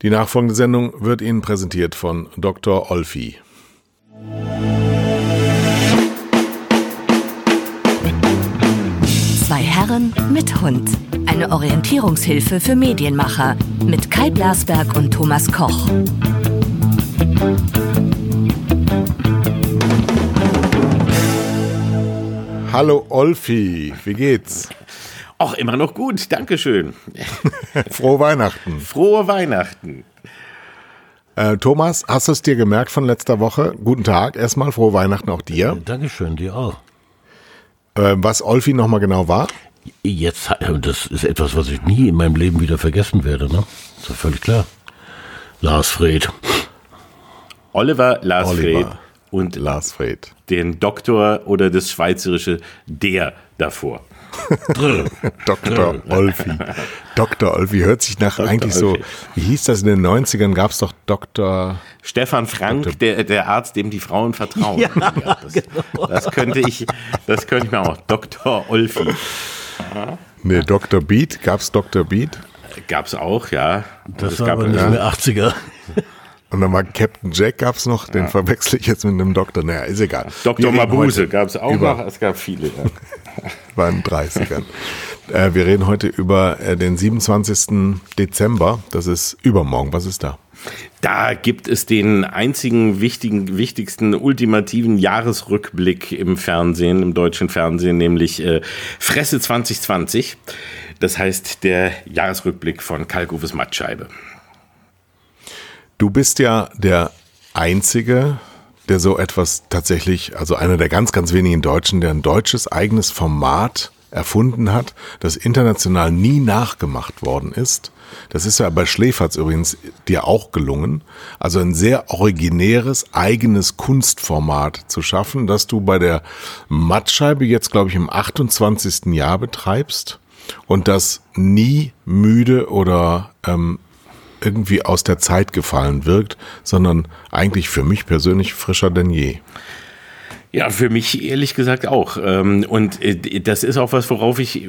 Die nachfolgende Sendung wird Ihnen präsentiert von Dr. Olfi. Zwei Herren mit Hund. Eine Orientierungshilfe für Medienmacher mit Kai Blasberg und Thomas Koch. Hallo Olfi, wie geht's? Auch immer noch gut, Dankeschön. Frohe Weihnachten. Frohe Weihnachten. Äh, Thomas, hast du es dir gemerkt von letzter Woche? Guten Tag, erstmal frohe Weihnachten auch dir. Dankeschön, dir auch. Äh, was Olfi nochmal genau war? Jetzt, das ist etwas, was ich nie in meinem Leben wieder vergessen werde, ne? Ist ja völlig klar. Lars Fred. Oliver Lars Oliver. Fred und Lars Fred. den Doktor oder das schweizerische der davor. Dr. Olfi. Dr. Olfi hört sich nach eigentlich so, Olfi. wie hieß das in den 90ern? Gab es doch Dr. Stefan Frank, der, der Arzt, dem die Frauen vertrauen. Ja, das, das könnte ich, das könnte ich mir auch. Dr. Olfi. Nee, Dr. Beat. Gab es Dr. Beat? Gab's auch, ja. Das es war gab aber nicht ja, mehr 80er. Und dann war Captain Jack, gab es noch, den verwechsel ich jetzt mit einem Doktor. Naja, ist egal. Dr. Mabuse gab's auch noch. Es gab viele. Ja. war in den 30ern. äh, wir reden heute über äh, den 27. Dezember. Das ist übermorgen. Was ist da? Da gibt es den einzigen wichtigen, wichtigsten, ultimativen Jahresrückblick im Fernsehen, im deutschen Fernsehen, nämlich äh, Fresse 2020. Das heißt der Jahresrückblick von Kalkofes Mattscheibe. Du bist ja der Einzige, der so etwas tatsächlich, also einer der ganz, ganz wenigen Deutschen, der ein deutsches eigenes Format erfunden hat, das international nie nachgemacht worden ist. Das ist ja bei Schläferz übrigens dir auch gelungen. Also ein sehr originäres, eigenes Kunstformat zu schaffen, das du bei der Mattscheibe jetzt, glaube ich, im 28. Jahr betreibst und das nie müde oder ähm, irgendwie aus der Zeit gefallen wirkt, sondern eigentlich für mich persönlich frischer denn je. Ja, für mich ehrlich gesagt auch. Ähm, Und äh, das ist auch was, worauf ich äh,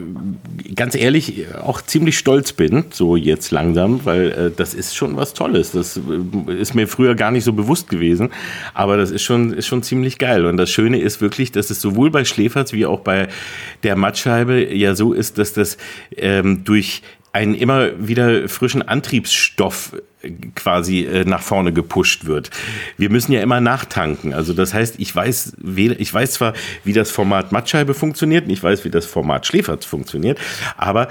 ganz ehrlich auch ziemlich stolz bin, so jetzt langsam, weil äh, das ist schon was Tolles. Das ist mir früher gar nicht so bewusst gewesen, aber das ist schon, ist schon ziemlich geil. Und das Schöne ist wirklich, dass es sowohl bei Schläferz wie auch bei der Mattscheibe ja so ist, dass das ähm, durch einen immer wieder frischen Antriebsstoff äh, quasi äh, nach vorne gepusht wird. Wir müssen ja immer nachtanken. Also das heißt, ich weiß, ich weiß zwar, wie das Format Mattscheibe funktioniert, und ich weiß, wie das Format Schläferz funktioniert, aber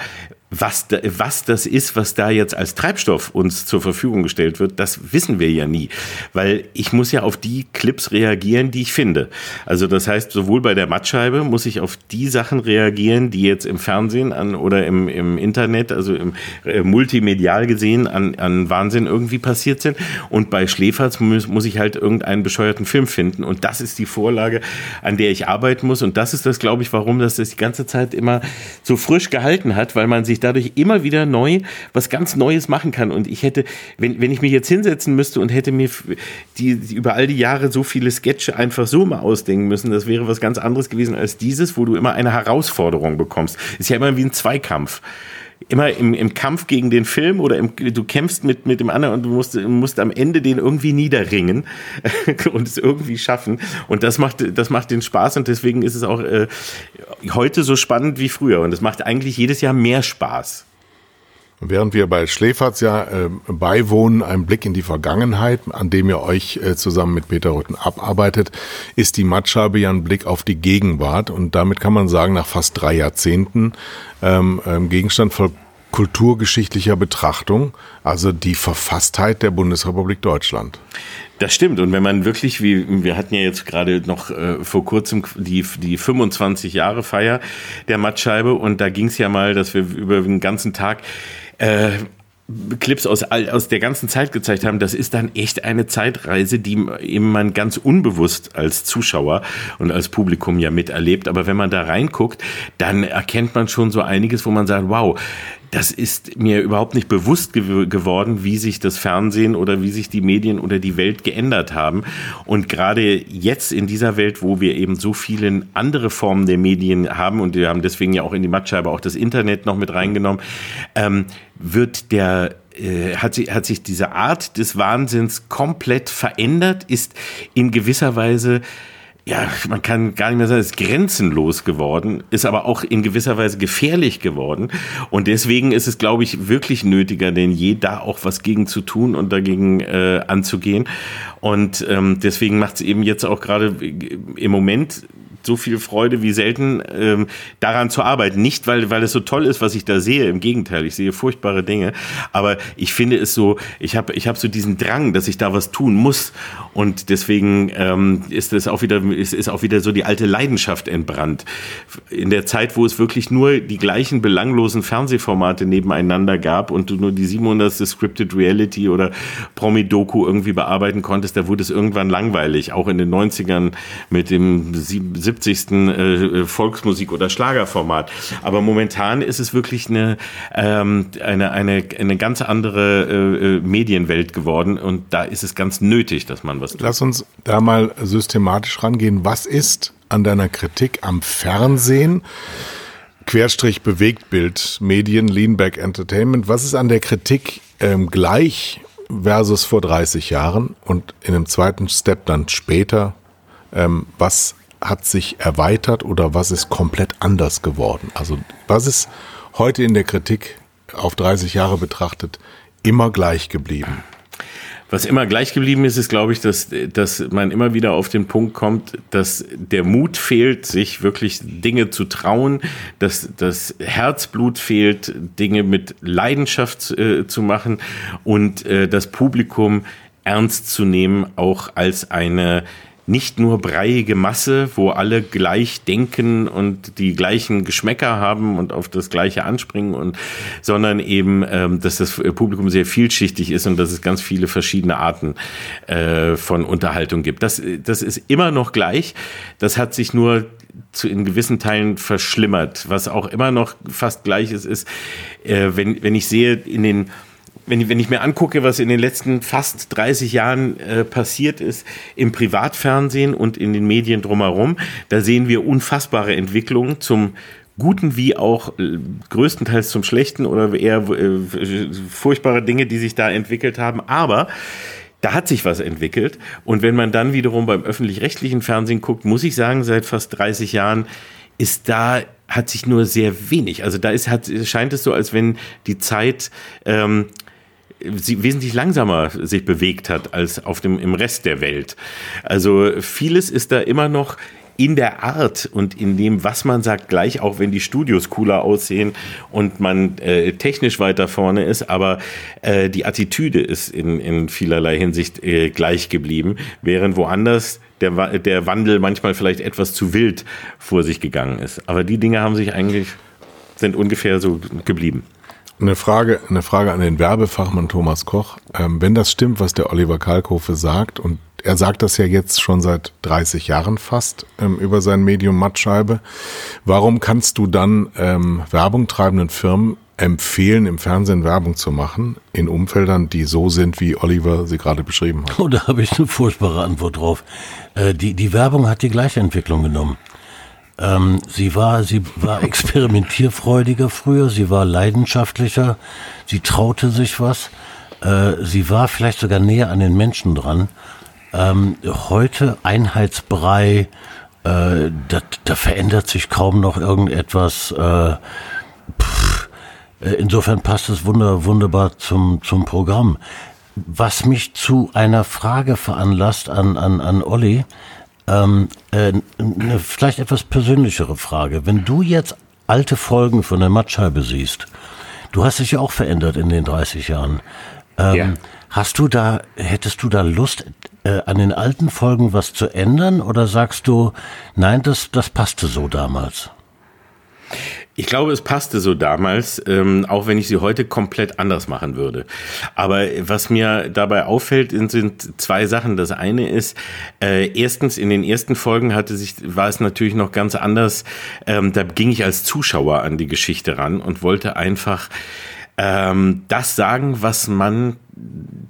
was, da, was das ist, was da jetzt als Treibstoff uns zur Verfügung gestellt wird, das wissen wir ja nie. Weil ich muss ja auf die Clips reagieren, die ich finde. Also das heißt, sowohl bei der Mattscheibe muss ich auf die Sachen reagieren, die jetzt im Fernsehen an, oder im, im Internet, also im äh, multimedial gesehen, an, an Wahnsinn irgendwie passiert sind. Und bei Schläferz muss, muss ich halt irgendeinen bescheuerten Film finden. Und das ist die Vorlage, an der ich arbeiten muss. Und das ist das, glaube ich, warum das das die ganze Zeit immer so frisch gehalten hat, weil man sich dadurch immer wieder neu was ganz Neues machen kann. Und ich hätte, wenn, wenn ich mich jetzt hinsetzen müsste und hätte mir die, die über all die Jahre so viele Sketche einfach so mal ausdenken müssen, das wäre was ganz anderes gewesen als dieses, wo du immer eine Herausforderung bekommst. Ist ja immer wie ein Zweikampf immer im, im Kampf gegen den Film oder im, du kämpfst mit, mit dem anderen und du musst, musst am Ende den irgendwie niederringen und es irgendwie schaffen. Und das macht, das macht den Spaß und deswegen ist es auch äh, heute so spannend wie früher. Und es macht eigentlich jedes Jahr mehr Spaß. Während wir bei Schläferz ja äh, beiwohnen, ein Blick in die Vergangenheit, an dem ihr euch äh, zusammen mit Peter Rütten abarbeitet, ist die Mattscheibe ja ein Blick auf die Gegenwart und damit kann man sagen, nach fast drei Jahrzehnten ähm, ähm, Gegenstand voll kulturgeschichtlicher Betrachtung, also die Verfasstheit der Bundesrepublik Deutschland. Das stimmt. Und wenn man wirklich, wie wir hatten ja jetzt gerade noch äh, vor kurzem die, die 25 Jahre Feier der Mattscheibe und da ging es ja mal, dass wir über den ganzen Tag äh, Clips aus, aus der ganzen Zeit gezeigt haben, das ist dann echt eine Zeitreise, die eben man ganz unbewusst als Zuschauer und als Publikum ja miterlebt. Aber wenn man da reinguckt, dann erkennt man schon so einiges, wo man sagt, wow, das ist mir überhaupt nicht bewusst gew geworden, wie sich das Fernsehen oder wie sich die Medien oder die Welt geändert haben. Und gerade jetzt in dieser Welt, wo wir eben so viele andere Formen der Medien haben und wir haben deswegen ja auch in die Mattscheibe auch das Internet noch mit reingenommen, ähm, wird der äh, hat, sich, hat sich diese Art des Wahnsinns komplett verändert, ist in gewisser Weise ja, man kann gar nicht mehr sagen, es ist grenzenlos geworden, ist aber auch in gewisser Weise gefährlich geworden. Und deswegen ist es, glaube ich, wirklich nötiger denn je, da auch was gegen zu tun und dagegen äh, anzugehen. Und ähm, deswegen macht es eben jetzt auch gerade im Moment so viel Freude wie selten, ähm, daran zu arbeiten. Nicht, weil, weil es so toll ist, was ich da sehe. Im Gegenteil, ich sehe furchtbare Dinge. Aber ich finde es so, ich habe ich hab so diesen Drang, dass ich da was tun muss. Und deswegen ähm, ist es auch wieder, ist, ist auch wieder so die alte Leidenschaft entbrannt. In der Zeit, wo es wirklich nur die gleichen belanglosen Fernsehformate nebeneinander gab und du nur die 700. Scripted Reality oder Promi-Doku irgendwie bearbeiten konntest, da wurde es irgendwann langweilig. Auch in den 90ern mit dem 70. Äh, Volksmusik- oder Schlagerformat. Aber momentan ist es wirklich eine, ähm, eine, eine, eine ganz andere äh, äh, Medienwelt geworden und da ist es ganz nötig, dass man was tut. Lass uns da mal systematisch rangehen. Was ist an deiner Kritik am Fernsehen? Querstrich Bewegtbild, Medien, Leanback Entertainment. Was ist an der Kritik ähm, gleich versus vor 30 Jahren und in einem zweiten Step dann später? Ähm, was hat sich erweitert oder was ist komplett anders geworden? Also was ist heute in der Kritik auf 30 Jahre betrachtet immer gleich geblieben? Was immer gleich geblieben ist, ist, glaube ich, dass, dass man immer wieder auf den Punkt kommt, dass der Mut fehlt, sich wirklich Dinge zu trauen, dass das Herzblut fehlt, Dinge mit Leidenschaft äh, zu machen und äh, das Publikum ernst zu nehmen, auch als eine nicht nur breiige Masse, wo alle gleich denken und die gleichen Geschmäcker haben und auf das Gleiche anspringen und, sondern eben, ähm, dass das Publikum sehr vielschichtig ist und dass es ganz viele verschiedene Arten äh, von Unterhaltung gibt. Das, das ist immer noch gleich. Das hat sich nur zu, in gewissen Teilen verschlimmert. Was auch immer noch fast gleich ist, ist, äh, wenn, wenn ich sehe, in den wenn ich, wenn ich mir angucke, was in den letzten fast 30 Jahren äh, passiert ist im Privatfernsehen und in den Medien drumherum, da sehen wir unfassbare Entwicklungen zum Guten wie auch äh, größtenteils zum Schlechten oder eher äh, furchtbare Dinge, die sich da entwickelt haben. Aber da hat sich was entwickelt. Und wenn man dann wiederum beim öffentlich-rechtlichen Fernsehen guckt, muss ich sagen, seit fast 30 Jahren ist da hat sich nur sehr wenig. Also da ist, hat, scheint es so, als wenn die Zeit ähm, sie wesentlich langsamer sich bewegt hat als auf dem, im Rest der Welt. Also vieles ist da immer noch in der Art und in dem, was man sagt, gleich, auch wenn die Studios cooler aussehen und man äh, technisch weiter vorne ist, aber äh, die Attitüde ist in, in vielerlei Hinsicht äh, gleich geblieben, während woanders der, der Wandel manchmal vielleicht etwas zu wild vor sich gegangen ist. Aber die Dinge haben sich eigentlich, sind ungefähr so geblieben. Eine Frage, eine Frage an den Werbefachmann Thomas Koch. Ähm, wenn das stimmt, was der Oliver Kalkofe sagt, und er sagt das ja jetzt schon seit 30 Jahren fast ähm, über sein Medium Mattscheibe, warum kannst du dann ähm, Werbung treibenden Firmen empfehlen, im Fernsehen Werbung zu machen, in Umfeldern, die so sind, wie Oliver sie gerade beschrieben hat? Oh, da habe ich eine furchtbare Antwort drauf. Äh, die, die Werbung hat die gleiche Entwicklung genommen. Ähm, sie war, sie war experimentierfreudiger früher, sie war leidenschaftlicher, sie traute sich was, äh, sie war vielleicht sogar näher an den Menschen dran. Ähm, heute Einheitsbrei, äh, da, da verändert sich kaum noch irgendetwas. Äh, pff, äh, insofern passt es wunder, wunderbar zum, zum Programm. Was mich zu einer Frage veranlasst an, an, an Olli, ähm, äh, eine vielleicht etwas persönlichere Frage. Wenn du jetzt alte Folgen von der Mattscheibe siehst, du hast dich ja auch verändert in den 30 Jahren. Ähm, ja. Hast du da, hättest du da Lust, äh, an den alten Folgen was zu ändern oder sagst du, nein, das, das passte so damals? Ich glaube, es passte so damals, ähm, auch wenn ich sie heute komplett anders machen würde. Aber was mir dabei auffällt, sind zwei Sachen. Das eine ist, äh, erstens in den ersten Folgen hatte sich, war es natürlich noch ganz anders. Ähm, da ging ich als Zuschauer an die Geschichte ran und wollte einfach ähm, das sagen, was man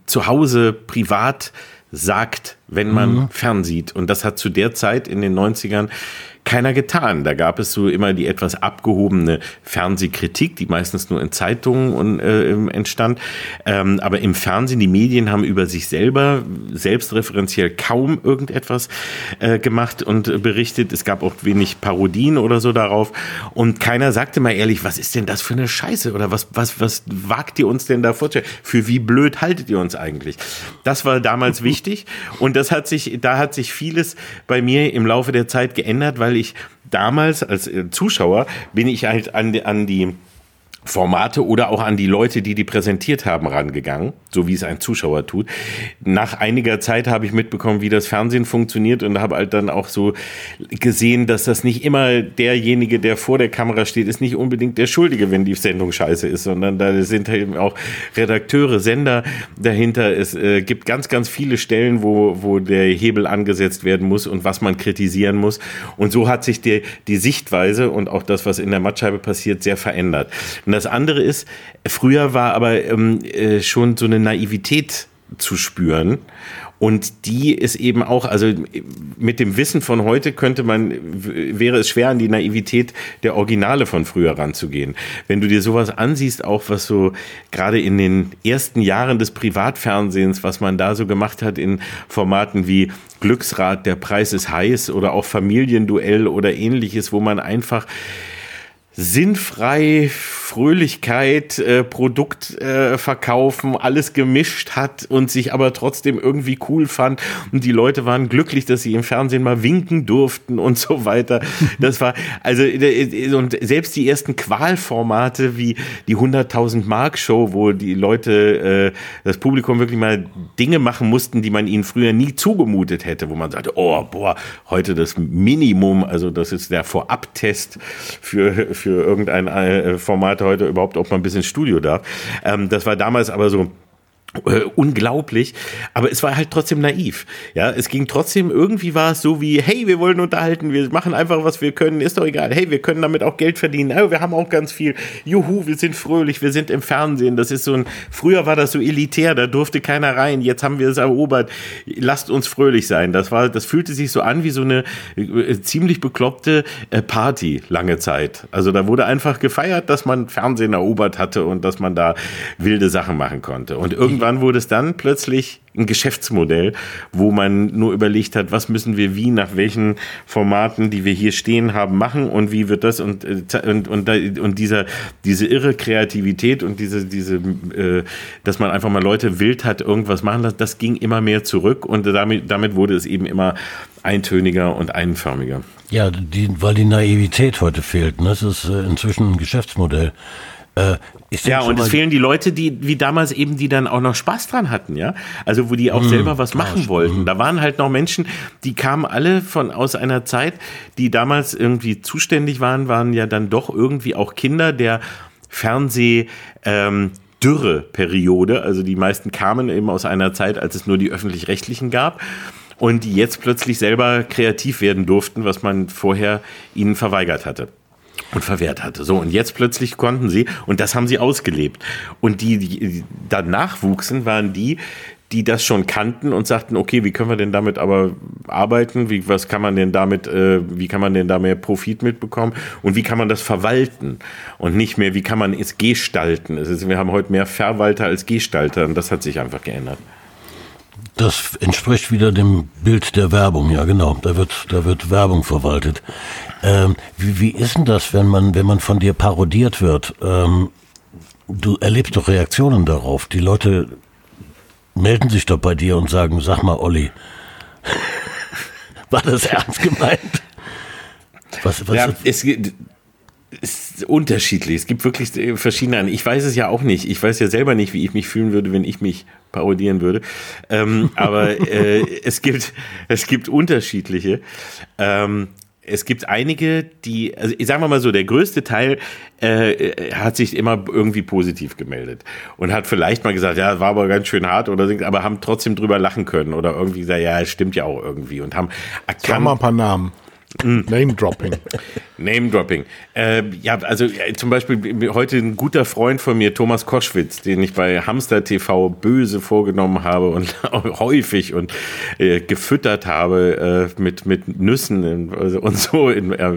zu Hause privat sagt, wenn man mhm. fernsieht. Und das hat zu der Zeit in den 90ern keiner getan. Da gab es so immer die etwas abgehobene Fernsehkritik, die meistens nur in Zeitungen und, äh, entstand. Ähm, aber im Fernsehen, die Medien haben über sich selber selbstreferenziell kaum irgendetwas äh, gemacht und berichtet. Es gab auch wenig Parodien oder so darauf. Und keiner sagte mal ehrlich, was ist denn das für eine Scheiße? Oder was, was, was wagt ihr uns denn da vorzustellen? Für wie blöd haltet ihr uns eigentlich? Das war damals wichtig. Und das hat sich, da hat sich vieles bei mir im Laufe der Zeit geändert, weil ich damals als äh, Zuschauer bin ich halt an, an die Formate oder auch an die Leute, die die präsentiert haben, rangegangen, so wie es ein Zuschauer tut. Nach einiger Zeit habe ich mitbekommen, wie das Fernsehen funktioniert und habe halt dann auch so gesehen, dass das nicht immer derjenige, der vor der Kamera steht, ist nicht unbedingt der Schuldige, wenn die Sendung scheiße ist, sondern da sind eben auch Redakteure, Sender dahinter. Es äh, gibt ganz, ganz viele Stellen, wo, wo der Hebel angesetzt werden muss und was man kritisieren muss. Und so hat sich die, die Sichtweise und auch das, was in der Mattscheibe passiert, sehr verändert. Und das andere ist, früher war aber ähm, äh, schon so eine Naivität zu spüren. Und die ist eben auch, also mit dem Wissen von heute könnte man, wäre es schwer, an die Naivität der Originale von früher ranzugehen. Wenn du dir sowas ansiehst, auch was so gerade in den ersten Jahren des Privatfernsehens, was man da so gemacht hat in Formaten wie Glücksrad, der Preis ist heiß oder auch Familienduell oder ähnliches, wo man einfach sinnfrei Fröhlichkeit, äh, Produkt äh, verkaufen, alles gemischt hat und sich aber trotzdem irgendwie cool fand. Und die Leute waren glücklich, dass sie im Fernsehen mal winken durften und so weiter. Das war, also, äh, und selbst die ersten Qualformate wie die 100.000 Mark Show, wo die Leute, äh, das Publikum wirklich mal Dinge machen mussten, die man ihnen früher nie zugemutet hätte, wo man sagte, oh, boah, heute das Minimum, also das ist der Vorabtest für, für für irgendein äh, Format heute überhaupt, ob man ein bisschen Studio darf. Ähm, das war damals aber so äh, unglaublich, aber es war halt trotzdem naiv. Ja, es ging trotzdem irgendwie war es so wie, hey, wir wollen unterhalten, wir machen einfach was wir können, ist doch egal. Hey, wir können damit auch Geld verdienen. Oh, wir haben auch ganz viel. Juhu, wir sind fröhlich, wir sind im Fernsehen. Das ist so ein früher war das so elitär, da durfte keiner rein. Jetzt haben wir es erobert. Lasst uns fröhlich sein. Das war das fühlte sich so an wie so eine äh, ziemlich bekloppte äh, Party lange Zeit. Also da wurde einfach gefeiert, dass man Fernsehen erobert hatte und dass man da wilde Sachen machen konnte. Und irgendwie irgendwann wurde es dann plötzlich ein Geschäftsmodell, wo man nur überlegt hat, was müssen wir wie, nach welchen Formaten, die wir hier stehen haben, machen und wie wird das und, äh, und, und, und dieser, diese irre Kreativität und diese, diese, äh, dass man einfach mal Leute wild hat, irgendwas machen lassen, das ging immer mehr zurück und damit, damit wurde es eben immer eintöniger und einförmiger. Ja, die, weil die Naivität heute fehlt. Ne? Das ist äh, inzwischen ein Geschäftsmodell. Äh, ja, und es fehlen die Leute, die wie damals eben, die dann auch noch Spaß dran hatten, ja. Also wo die auch mmh, selber was machen ja, wollten. Da waren halt noch Menschen, die kamen alle von aus einer Zeit, die damals irgendwie zuständig waren, waren ja dann doch irgendwie auch Kinder der Fernseh. Ähm, Dürre-Periode. Also die meisten kamen eben aus einer Zeit, als es nur die öffentlich-rechtlichen gab und die jetzt plötzlich selber kreativ werden durften, was man vorher ihnen verweigert hatte und verwehrt hatte. So, und jetzt plötzlich konnten sie, und das haben sie ausgelebt. Und die, die danach wuchsen, waren die, die das schon kannten und sagten, okay, wie können wir denn damit aber arbeiten? Wie, was kann man denn damit, äh, wie kann man denn da mehr Profit mitbekommen? Und wie kann man das verwalten? Und nicht mehr, wie kann man es gestalten? Ist, wir haben heute mehr Verwalter als Gestalter und das hat sich einfach geändert. Das entspricht wieder dem Bild der Werbung, ja genau. Da wird, da wird Werbung verwaltet. Ähm, wie, wie ist denn das, wenn man, wenn man von dir parodiert wird? Ähm, du erlebst doch Reaktionen darauf. Die Leute melden sich doch bei dir und sagen, sag mal, Olli, war das ernst gemeint? Was, was ja, es, ist unterschiedlich. Es gibt wirklich verschiedene. Ich weiß es ja auch nicht. Ich weiß ja selber nicht, wie ich mich fühlen würde, wenn ich mich parodieren würde. Ähm, aber äh, es gibt es gibt unterschiedliche. Ähm, es gibt einige, die, also sagen wir mal so, der größte Teil äh, hat sich immer irgendwie positiv gemeldet und hat vielleicht mal gesagt, ja, war aber ganz schön hart oder aber haben trotzdem drüber lachen können oder irgendwie gesagt, ja, es stimmt ja auch irgendwie und haben erkannt. Sag mal ein paar Namen. Name-Dropping. Name-Dropping. Äh, ja, also äh, zum Beispiel heute ein guter Freund von mir, Thomas Koschwitz, den ich bei Hamster TV böse vorgenommen habe und häufig und äh, gefüttert habe äh, mit, mit Nüssen und, und so. In, äh,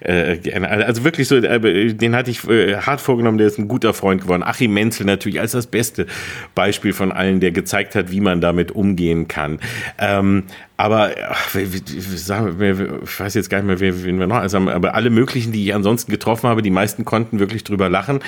äh, also wirklich so, den hatte ich hart vorgenommen, der ist ein guter Freund geworden. Achim Menzel natürlich als das beste Beispiel von allen, der gezeigt hat, wie man damit umgehen kann. Ähm, aber ach, ich weiß jetzt gar nicht mehr, wen wir noch, also, aber alle möglichen, die ich ansonsten getroffen habe, die meisten konnten wirklich drüber lachen.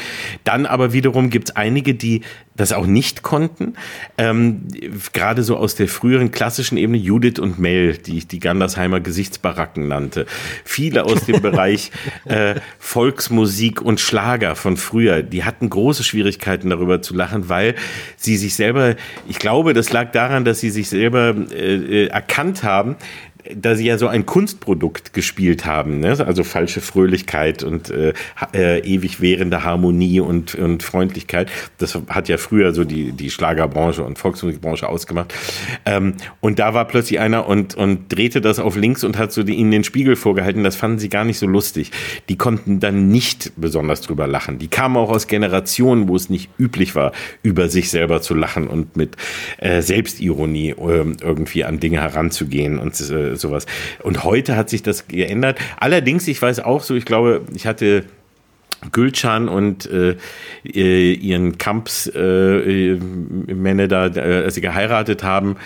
Dann aber wiederum gibt es einige, die das auch nicht konnten. Ähm, Gerade so aus der früheren klassischen Ebene, Judith und Mel, die ich die Gandersheimer Gesichtsbaracken nannte. Viele aus dem Bereich äh, Volksmusik und Schlager von früher, die hatten große Schwierigkeiten darüber zu lachen, weil sie sich selber, ich glaube, das lag daran, dass sie sich selber äh, äh erkannt haben, da sie ja so ein Kunstprodukt gespielt haben, ne? also falsche Fröhlichkeit und äh, äh, ewig währende Harmonie und, und Freundlichkeit. Das hat ja früher so die, die Schlagerbranche und Volksmusikbranche ausgemacht. Ähm, und da war plötzlich einer und, und drehte das auf links und hat so die, ihnen den Spiegel vorgehalten. Das fanden sie gar nicht so lustig. Die konnten dann nicht besonders drüber lachen. Die kamen auch aus Generationen, wo es nicht üblich war, über sich selber zu lachen und mit äh, Selbstironie äh, irgendwie an Dinge heranzugehen und äh, sowas. Und heute hat sich das geändert. Allerdings, ich weiß auch so, ich glaube, ich hatte Gülcan und äh, ihren Kamps äh, Männer da, äh, als sie geheiratet haben,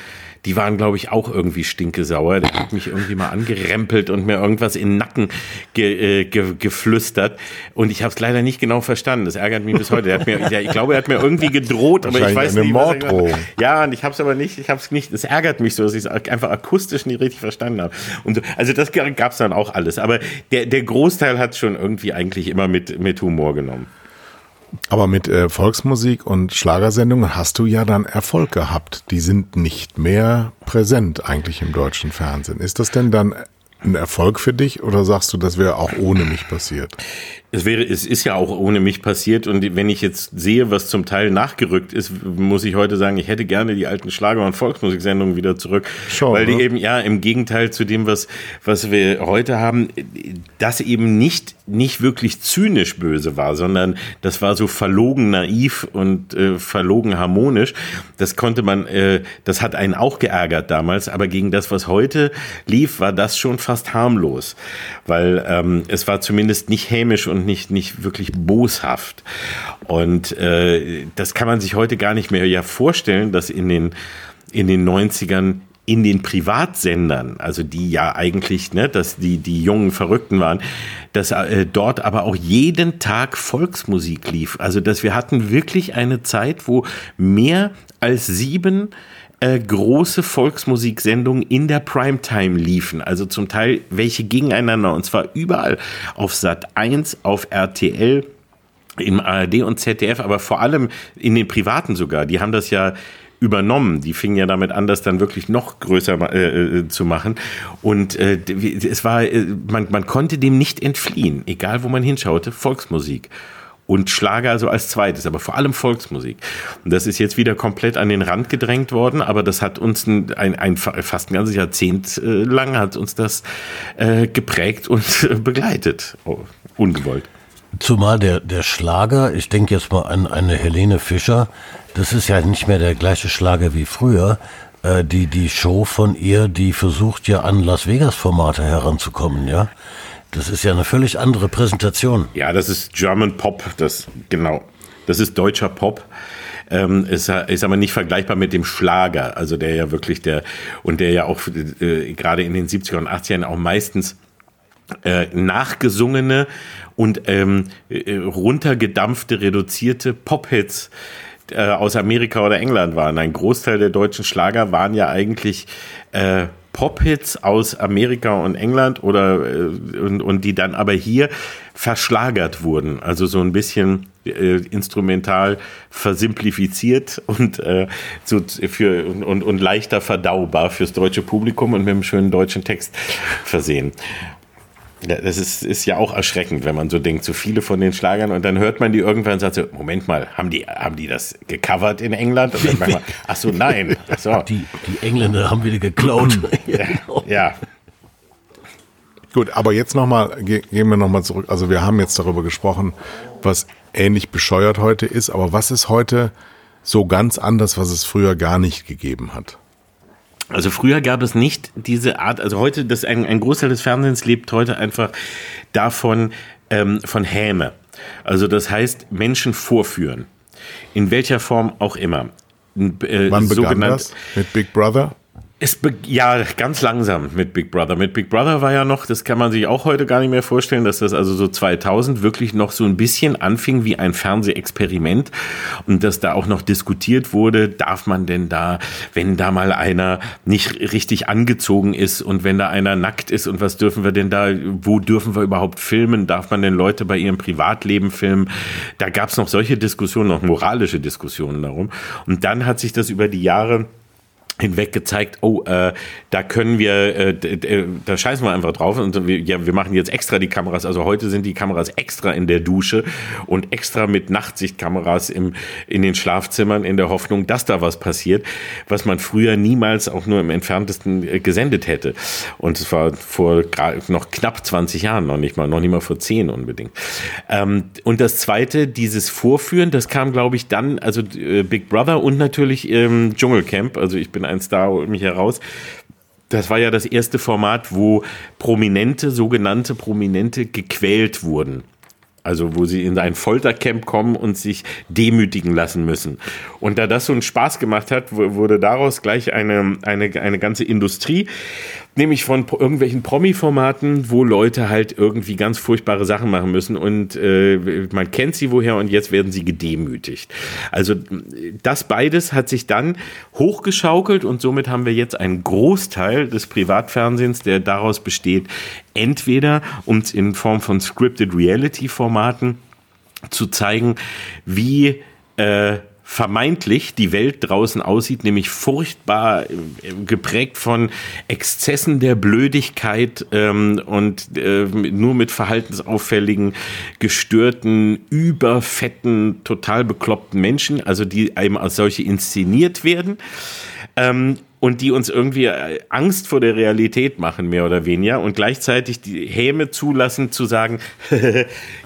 die waren, glaube ich, auch irgendwie stinkesauer. Der hat mich irgendwie mal angerempelt und mir irgendwas in den Nacken ge, äh, ge, geflüstert. Und ich habe es leider nicht genau verstanden. Das ärgert mich bis heute. Mir, der, ich glaube, er hat mir irgendwie gedroht, aber ich weiß eine nicht. Morddrohung. Ja, und ich habe es aber nicht, ich habe es nicht, es ärgert mich so, dass ich es einfach akustisch nicht richtig verstanden habe. Und so, also das gab es dann auch alles. Aber der, der Großteil hat schon irgendwie eigentlich immer mit, mit Humor genommen. Aber mit äh, Volksmusik und Schlagersendungen hast du ja dann Erfolg gehabt. Die sind nicht mehr präsent eigentlich im deutschen Fernsehen. Ist das denn dann ein Erfolg für dich oder sagst du, das wäre auch ohne mich passiert? Es wäre, es ist ja auch ohne mich passiert und wenn ich jetzt sehe, was zum Teil nachgerückt ist, muss ich heute sagen, ich hätte gerne die alten Schlager- und Volksmusiksendungen wieder zurück, Schon, weil die ne? eben ja im Gegenteil zu dem, was was wir heute haben, das eben nicht nicht wirklich zynisch böse war, sondern das war so verlogen naiv und äh, verlogen harmonisch. Das konnte man, äh, das hat einen auch geärgert damals, aber gegen das, was heute lief, war das schon fast harmlos, weil ähm, es war zumindest nicht hämisch und nicht nicht wirklich boshaft. Und äh, das kann man sich heute gar nicht mehr ja vorstellen, dass in den in den 90ern in den Privatsendern, also die ja eigentlich, ne, dass die, die jungen Verrückten waren, dass äh, dort aber auch jeden Tag Volksmusik lief. Also, dass wir hatten wirklich eine Zeit, wo mehr als sieben äh, große Volksmusiksendungen in der Primetime liefen. Also zum Teil welche gegeneinander und zwar überall auf Sat 1, auf RTL, im ARD und ZDF, aber vor allem in den privaten sogar. Die haben das ja übernommen. Die fingen ja damit an, das dann wirklich noch größer äh, äh, zu machen. Und äh, es war, äh, man, man konnte dem nicht entfliehen, egal wo man hinschaute, Volksmusik. Und Schlager also als zweites, aber vor allem Volksmusik. Und das ist jetzt wieder komplett an den Rand gedrängt worden, aber das hat uns ein, ein, ein fast ein ganzes Jahrzehnt äh, lang hat uns das äh, geprägt und begleitet. Oh, ungewollt. Zumal der, der Schlager, ich denke jetzt mal an eine Helene Fischer, das ist ja nicht mehr der gleiche Schlager wie früher. Äh, die, die Show von ihr, die versucht ja an Las Vegas-Formate heranzukommen, ja. Das ist ja eine völlig andere Präsentation. Ja, das ist German Pop, das, genau. Das ist deutscher Pop. Ähm, ist, ist aber nicht vergleichbar mit dem Schlager, also der ja wirklich der, und der ja auch äh, gerade in den 70er und 80ern auch meistens äh, nachgesungene und ähm, äh, runtergedampfte, reduzierte Pop-Hits äh, aus Amerika oder England waren. Ein Großteil der deutschen Schlager waren ja eigentlich äh, Pop-Hits aus Amerika und England oder äh, und, und die dann aber hier verschlagert wurden. Also so ein bisschen äh, instrumental versimplifiziert und äh, so für und, und, und leichter verdaubar fürs deutsche Publikum und mit einem schönen deutschen Text versehen. Ja, das ist, ist ja auch erschreckend, wenn man so denkt, so viele von den Schlagern und dann hört man die irgendwann und sagt so, Moment mal, haben die, haben die das gecovert in England? Und dann man, ach so, nein. Ach so. Die, die Engländer haben wieder geklaut. ja, ja. Gut, aber jetzt nochmal, gehen wir nochmal zurück. Also wir haben jetzt darüber gesprochen, was ähnlich bescheuert heute ist, aber was ist heute so ganz anders, was es früher gar nicht gegeben hat? Also früher gab es nicht diese Art, also heute, das ein, ein Großteil des Fernsehens lebt heute einfach davon, ähm, von Häme. Also das heißt, Menschen vorführen. In welcher Form auch immer. Äh, Wann begann das? Mit Big Brother? Es ja, ganz langsam mit Big Brother. Mit Big Brother war ja noch, das kann man sich auch heute gar nicht mehr vorstellen, dass das also so 2000 wirklich noch so ein bisschen anfing wie ein Fernsehexperiment und dass da auch noch diskutiert wurde, darf man denn da, wenn da mal einer nicht richtig angezogen ist und wenn da einer nackt ist und was dürfen wir denn da, wo dürfen wir überhaupt filmen, darf man denn Leute bei ihrem Privatleben filmen? Da gab es noch solche Diskussionen, noch moralische Diskussionen darum. Und dann hat sich das über die Jahre hinweg gezeigt, oh, äh, da können wir, äh, da scheißen wir einfach drauf und wir, ja, wir machen jetzt extra die Kameras. Also heute sind die Kameras extra in der Dusche und extra mit Nachtsichtkameras im, in den Schlafzimmern in der Hoffnung, dass da was passiert, was man früher niemals auch nur im entferntesten äh, gesendet hätte. Und es war vor noch knapp 20 Jahren, noch nicht mal, noch nicht mal vor 10 unbedingt. Ähm, und das zweite, dieses Vorführen, das kam, glaube ich, dann, also äh, Big Brother und natürlich ähm, Dschungelcamp. Also ich bin ein Star, holt mich heraus. Das war ja das erste Format, wo Prominente, sogenannte Prominente, gequält wurden. Also wo sie in ein Foltercamp kommen und sich demütigen lassen müssen. Und da das so einen Spaß gemacht hat, wurde daraus gleich eine, eine, eine ganze Industrie nämlich von irgendwelchen Promi-Formaten, wo Leute halt irgendwie ganz furchtbare Sachen machen müssen und äh, man kennt sie woher und jetzt werden sie gedemütigt. Also das beides hat sich dann hochgeschaukelt und somit haben wir jetzt einen Großteil des Privatfernsehens, der daraus besteht, entweder uns in Form von Scripted Reality-Formaten zu zeigen, wie äh, vermeintlich die Welt draußen aussieht, nämlich furchtbar äh, geprägt von Exzessen der Blödigkeit ähm, und äh, nur mit verhaltensauffälligen, gestörten, überfetten, total bekloppten Menschen, also die einem als solche inszeniert werden. Ähm, und die uns irgendwie äh, Angst vor der Realität machen, mehr oder weniger, und gleichzeitig die Häme zulassen zu sagen,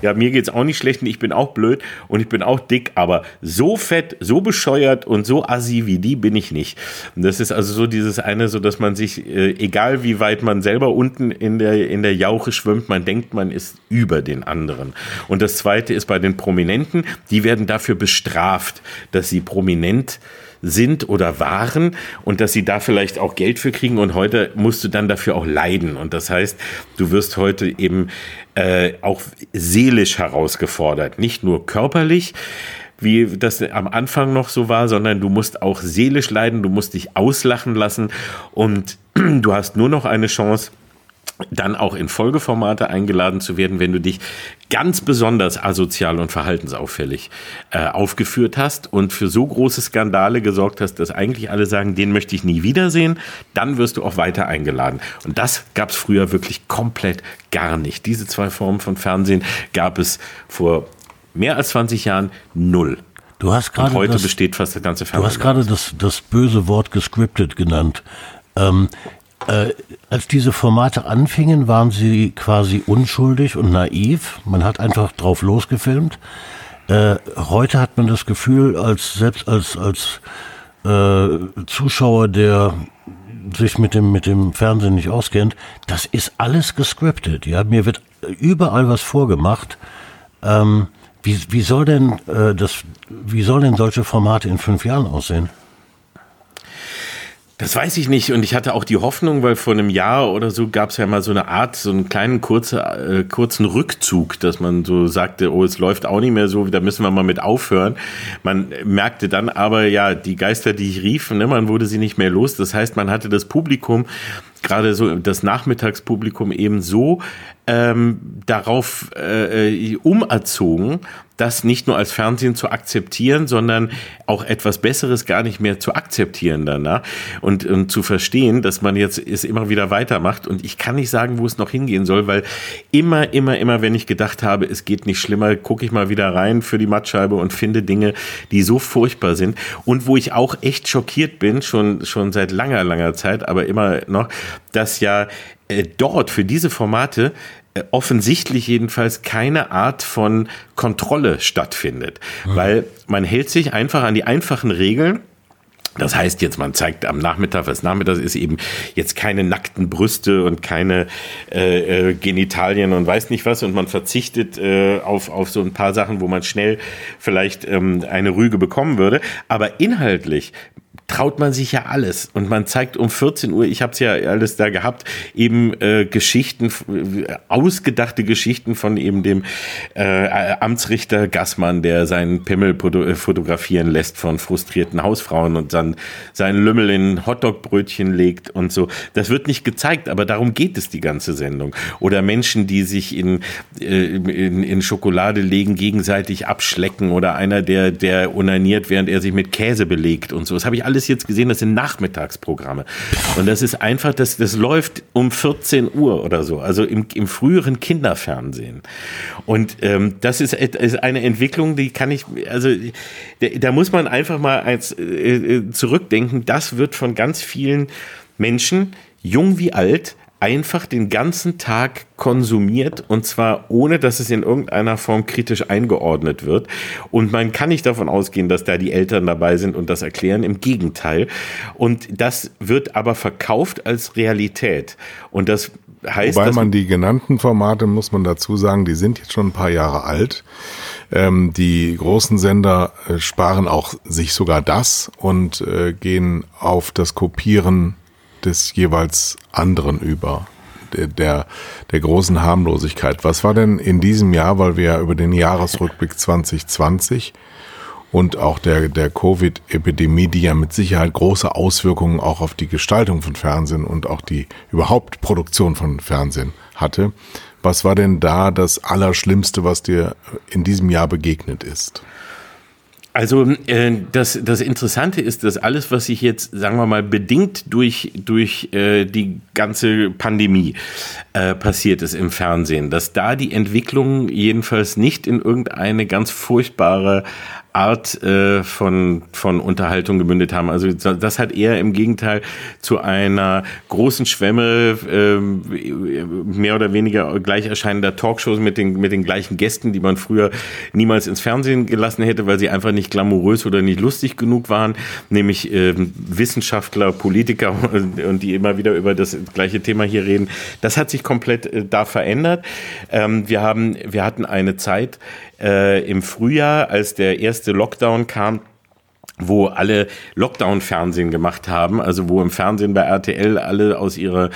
ja, mir geht's auch nicht schlecht und ich bin auch blöd und ich bin auch dick, aber so fett, so bescheuert und so assi wie die bin ich nicht. Und das ist also so dieses eine, so dass man sich, äh, egal wie weit man selber unten in der, in der Jauche schwimmt, man denkt, man ist über den anderen. Und das zweite ist bei den Prominenten, die werden dafür bestraft, dass sie prominent sind oder waren und dass sie da vielleicht auch Geld für kriegen. Und heute musst du dann dafür auch leiden. Und das heißt, du wirst heute eben äh, auch seelisch herausgefordert, nicht nur körperlich wie das am Anfang noch so war, sondern du musst auch seelisch leiden, du musst dich auslachen lassen. Und du hast nur noch eine Chance, dann auch in Folgeformate eingeladen zu werden, wenn du dich ganz besonders asozial und verhaltensauffällig äh, aufgeführt hast und für so große Skandale gesorgt hast, dass eigentlich alle sagen, den möchte ich nie wiedersehen, dann wirst du auch weiter eingeladen. Und das gab es früher wirklich komplett gar nicht. Diese zwei Formen von Fernsehen gab es vor mehr als 20 Jahren null. Du hast gerade heute das, besteht fast das ganze Fernsehen. Du hast gerade das, das böse Wort gescriptet genannt. Ähm, äh, als diese Formate anfingen, waren sie quasi unschuldig und naiv. Man hat einfach drauf losgefilmt. Äh, heute hat man das Gefühl, als selbst als als äh, Zuschauer, der sich mit dem mit dem Fernsehen nicht auskennt, das ist alles gescriptet. Ja, mir wird überall was vorgemacht. Ähm, wie, wie soll denn äh, das? Wie sollen denn solche Formate in fünf Jahren aussehen? Das weiß ich nicht. Und ich hatte auch die Hoffnung, weil vor einem Jahr oder so gab es ja mal so eine Art, so einen kleinen kurze, äh, kurzen Rückzug, dass man so sagte, oh, es läuft auch nicht mehr so, da müssen wir mal mit aufhören. Man merkte dann aber, ja, die Geister, die ich rief, ne, man wurde sie nicht mehr los. Das heißt, man hatte das Publikum gerade so das Nachmittagspublikum eben so ähm, darauf äh, umerzogen, das nicht nur als Fernsehen zu akzeptieren, sondern auch etwas Besseres gar nicht mehr zu akzeptieren danach und, und zu verstehen, dass man jetzt es immer wieder weitermacht. Und ich kann nicht sagen, wo es noch hingehen soll, weil immer, immer, immer, wenn ich gedacht habe, es geht nicht schlimmer, gucke ich mal wieder rein für die Mattscheibe und finde Dinge, die so furchtbar sind und wo ich auch echt schockiert bin, schon, schon seit langer, langer Zeit, aber immer noch, dass ja äh, dort für diese Formate äh, offensichtlich jedenfalls keine Art von Kontrolle stattfindet, mhm. weil man hält sich einfach an die einfachen Regeln. Das heißt jetzt, man zeigt am Nachmittag, was Nachmittags ist eben jetzt keine nackten Brüste und keine äh, äh, Genitalien und weiß nicht was und man verzichtet äh, auf, auf so ein paar Sachen, wo man schnell vielleicht ähm, eine Rüge bekommen würde. Aber inhaltlich traut man sich ja alles. Und man zeigt um 14 Uhr, ich habe es ja alles da gehabt, eben äh, Geschichten, äh, ausgedachte Geschichten von eben dem äh, Amtsrichter Gassmann, der seinen Pimmel äh, fotografieren lässt von frustrierten Hausfrauen und dann seinen Lümmel in Hotdogbrötchen legt und so. Das wird nicht gezeigt, aber darum geht es die ganze Sendung. Oder Menschen, die sich in, äh, in, in Schokolade legen, gegenseitig abschlecken oder einer, der, der unaniert, während er sich mit Käse belegt und so. Das habe ich alles alles jetzt gesehen, das sind Nachmittagsprogramme. Und das ist einfach, das, das läuft um 14 Uhr oder so, also im, im früheren Kinderfernsehen. Und ähm, das ist, ist eine Entwicklung, die kann ich, also da, da muss man einfach mal als, äh, äh, zurückdenken, das wird von ganz vielen Menschen, jung wie alt, einfach den ganzen Tag konsumiert und zwar ohne, dass es in irgendeiner Form kritisch eingeordnet wird. Und man kann nicht davon ausgehen, dass da die Eltern dabei sind und das erklären. Im Gegenteil. Und das wird aber verkauft als Realität. Und das heißt, Wobei man die genannten Formate, muss man dazu sagen, die sind jetzt schon ein paar Jahre alt. Ähm, die großen Sender äh, sparen auch sich sogar das und äh, gehen auf das Kopieren des jeweils anderen über, der, der, der großen Harmlosigkeit. Was war denn in diesem Jahr, weil wir ja über den Jahresrückblick 2020 und auch der, der Covid-Epidemie, die ja mit Sicherheit große Auswirkungen auch auf die Gestaltung von Fernsehen und auch die überhaupt Produktion von Fernsehen hatte. Was war denn da das Allerschlimmste, was dir in diesem Jahr begegnet ist? Also äh, das, das Interessante ist, dass alles, was sich jetzt, sagen wir mal, bedingt durch, durch äh, die ganze Pandemie äh, passiert ist im Fernsehen, dass da die Entwicklung jedenfalls nicht in irgendeine ganz furchtbare Art äh, von, von Unterhaltung gemündet haben. Also das hat eher im Gegenteil zu einer großen Schwemme äh, mehr oder weniger gleich erscheinender Talkshows mit den, mit den gleichen Gästen, die man früher niemals ins Fernsehen gelassen hätte, weil sie einfach nicht glamourös oder nicht lustig genug waren, nämlich äh, Wissenschaftler, Politiker und, und, die immer wieder über das gleiche Thema hier reden. Das hat sich komplett äh, da verändert. Ähm, wir haben, wir hatten eine Zeit, äh, im Frühjahr, als der erste Lockdown kam, wo alle Lockdown-Fernsehen gemacht haben, also wo im Fernsehen bei RTL alle aus ihrer,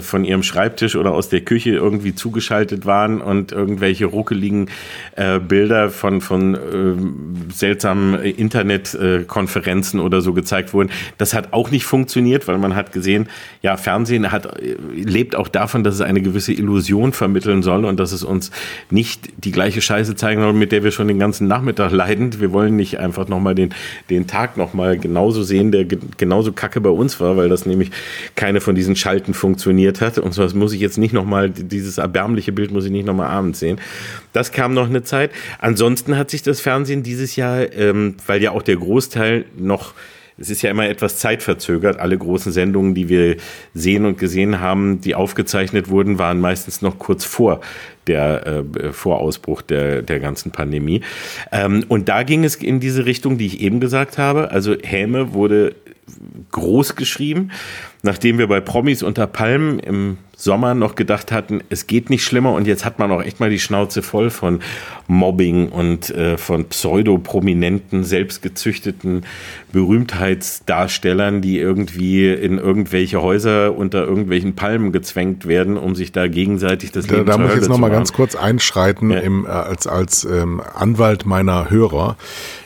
von ihrem Schreibtisch oder aus der Küche irgendwie zugeschaltet waren und irgendwelche ruckeligen äh, Bilder von, von äh, seltsamen Internetkonferenzen äh, oder so gezeigt wurden. Das hat auch nicht funktioniert, weil man hat gesehen, ja, Fernsehen hat, äh, lebt auch davon, dass es eine gewisse Illusion vermitteln soll und dass es uns nicht die gleiche Scheiße zeigen soll, mit der wir schon den ganzen Nachmittag leiden. Wir wollen nicht einfach nochmal den, den Tag nochmal genauso sehen, der genauso kacke bei uns war, weil das nämlich keine von diesen Schalten funktioniert hat. Und so muss ich jetzt nicht nochmal, dieses erbärmliche Bild muss ich nicht nochmal abends sehen. Das kam noch eine Zeit. Ansonsten hat sich das Fernsehen dieses Jahr, ähm, weil ja auch der Großteil noch es ist ja immer etwas zeitverzögert. Alle großen Sendungen, die wir sehen und gesehen haben, die aufgezeichnet wurden, waren meistens noch kurz vor der äh, Vorausbruch der, der ganzen Pandemie. Ähm, und da ging es in diese Richtung, die ich eben gesagt habe. Also Häme wurde groß geschrieben, nachdem wir bei Promis unter Palmen im Sommer noch gedacht hatten, es geht nicht schlimmer und jetzt hat man auch echt mal die Schnauze voll von Mobbing und äh, von pseudoprominenten, selbstgezüchteten Berühmtheitsdarstellern, die irgendwie in irgendwelche Häuser unter irgendwelchen Palmen gezwängt werden, um sich da gegenseitig das da, Leben da zu muss ich jetzt Hölle noch zu mal machen. ganz kurz einschreiten Ja. im, äh, als, als ähm, Anwalt meiner Hörer.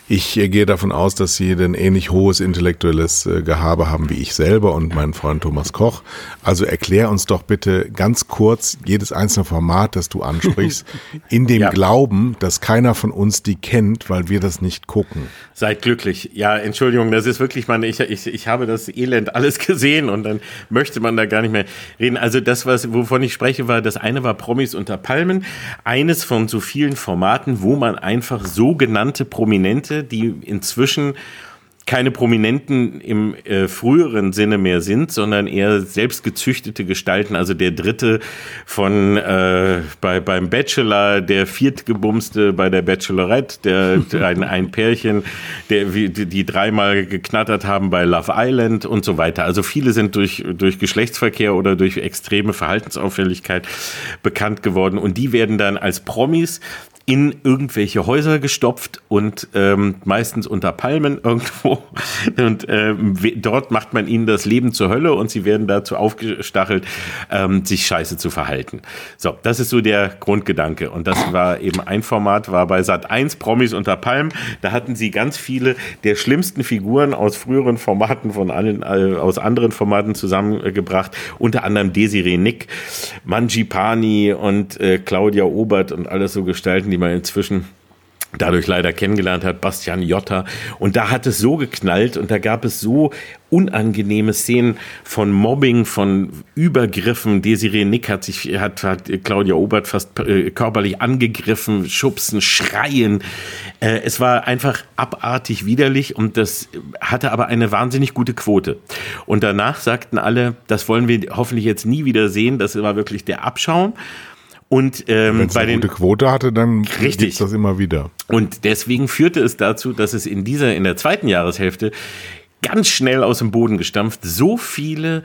Ich äh, gehe davon aus, dass Sie ein ähnlich hohes intellektuelles äh, Gehabe haben wie ich selber und mein Freund Thomas Koch. Also erklär uns doch bitte ganz kurz jedes einzelne Format, das du ansprichst, in dem ja. Glauben, dass keiner von uns die kennt, weil wir das nicht gucken. Seid glücklich. Ja, Entschuldigung, das ist wirklich meine, ich, ich, ich habe das Elend alles gesehen und dann möchte man da gar nicht mehr reden. Also das, was, wovon ich spreche, war, das eine war Promis unter Palmen, eines von so vielen Formaten, wo man einfach sogenannte Prominente Leute, die inzwischen keine Prominenten im äh, früheren Sinne mehr sind, sondern eher selbstgezüchtete Gestalten. Also der dritte von äh, bei, beim Bachelor, der viertgebumste bei der Bachelorette, der, der ein, ein Pärchen, der die, die dreimal geknattert haben bei Love Island und so weiter. Also viele sind durch, durch Geschlechtsverkehr oder durch extreme Verhaltensauffälligkeit bekannt geworden und die werden dann als Promis in irgendwelche Häuser gestopft und ähm, meistens unter Palmen irgendwo. Und ähm, dort macht man ihnen das Leben zur Hölle und sie werden dazu aufgestachelt, ähm, sich scheiße zu verhalten. So, das ist so der Grundgedanke. Und das war eben ein Format, war bei Sat 1 Promis unter Palmen. Da hatten sie ganz viele der schlimmsten Figuren aus früheren Formaten von allen, äh, aus anderen Formaten zusammengebracht. Unter anderem Desiree Nick, Manjipani und äh, Claudia Obert und alles so gestalten, die man inzwischen dadurch leider kennengelernt hat, Bastian Jotta. Und da hat es so geknallt und da gab es so unangenehme Szenen von Mobbing, von Übergriffen. Desiree Nick hat sich, hat, hat Claudia Obert fast äh, körperlich angegriffen, schubsen, schreien. Äh, es war einfach abartig widerlich und das hatte aber eine wahnsinnig gute Quote. Und danach sagten alle, das wollen wir hoffentlich jetzt nie wieder sehen. Das war wirklich der Abschaum. Und ähm, Wenn es eine gute Quote hatte, dann gibt das immer wieder. Und deswegen führte es dazu, dass es in dieser, in der zweiten Jahreshälfte ganz schnell aus dem Boden gestampft so viele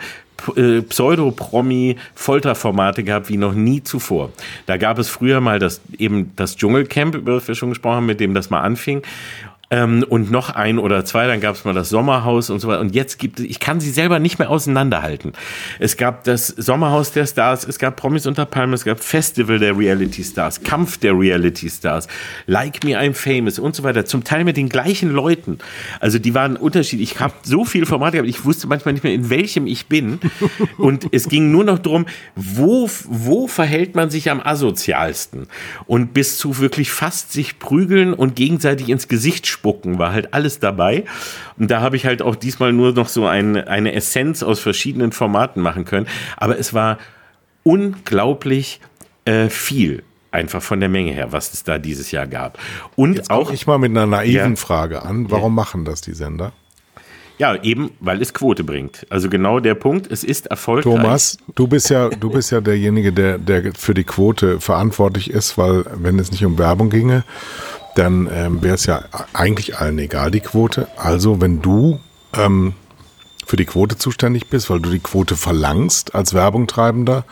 äh, Pseudo-Promi-Folterformate gab wie noch nie zuvor. Da gab es früher mal das eben das Dschungelcamp, über das wir schon gesprochen haben, mit dem das mal anfing ähm, und noch ein oder zwei, dann gab es mal das Sommerhaus und so weiter. Und jetzt gibt es, ich kann sie selber nicht mehr auseinanderhalten. Es gab das Sommerhaus der Stars, es gab Promis unter Palmen, es gab Festival der Reality Stars, Kampf der Reality Stars, Like Me I'm Famous und so weiter. Zum Teil mit den gleichen Leuten. Also die waren unterschiedlich. Ich habe so viele Formate gehabt, ich wusste manchmal nicht mehr, in welchem ich bin. Und es ging nur noch darum, wo, wo verhält man sich am asozialsten? Und bis zu wirklich fast sich prügeln und gegenseitig ins Gesicht spucken, war halt alles dabei. Und da habe ich halt auch diesmal nur noch so ein, eine Essenz aus verschiedenen Formaten machen können. Aber es war unglaublich äh, viel einfach von der Menge her, was es da dieses Jahr gab. Und Jetzt auch ich mal mit einer naiven ja, Frage an, warum ja. machen das die Sender? Ja, eben, weil es Quote bringt. Also genau der Punkt, es ist erfolgreich. Thomas, du bist ja, du bist ja derjenige, der, der für die Quote verantwortlich ist, weil wenn es nicht um Werbung ginge, dann ähm, wäre es ja eigentlich allen egal, die Quote. Also wenn du ähm, für die Quote zuständig bist, weil du die Quote verlangst als Werbungtreibender,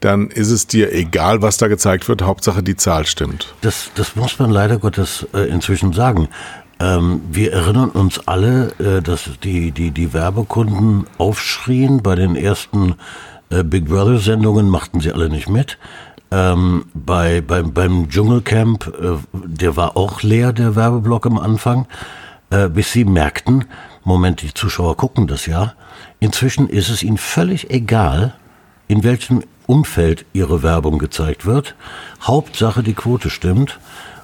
dann ist es dir egal, was da gezeigt wird, Hauptsache die Zahl stimmt. Das, das muss man leider Gottes äh, inzwischen sagen. Ähm, wir erinnern uns alle, äh, dass die, die, die Werbekunden aufschrien bei den ersten äh, Big Brother Sendungen, machten sie alle nicht mit. Ähm, bei, beim, beim Dschungelcamp, äh, der war auch leer, der Werbeblock am Anfang, äh, bis sie merkten, Moment, die Zuschauer gucken das ja. Inzwischen ist es ihnen völlig egal, in welchem Umfeld ihre Werbung gezeigt wird. Hauptsache die Quote stimmt.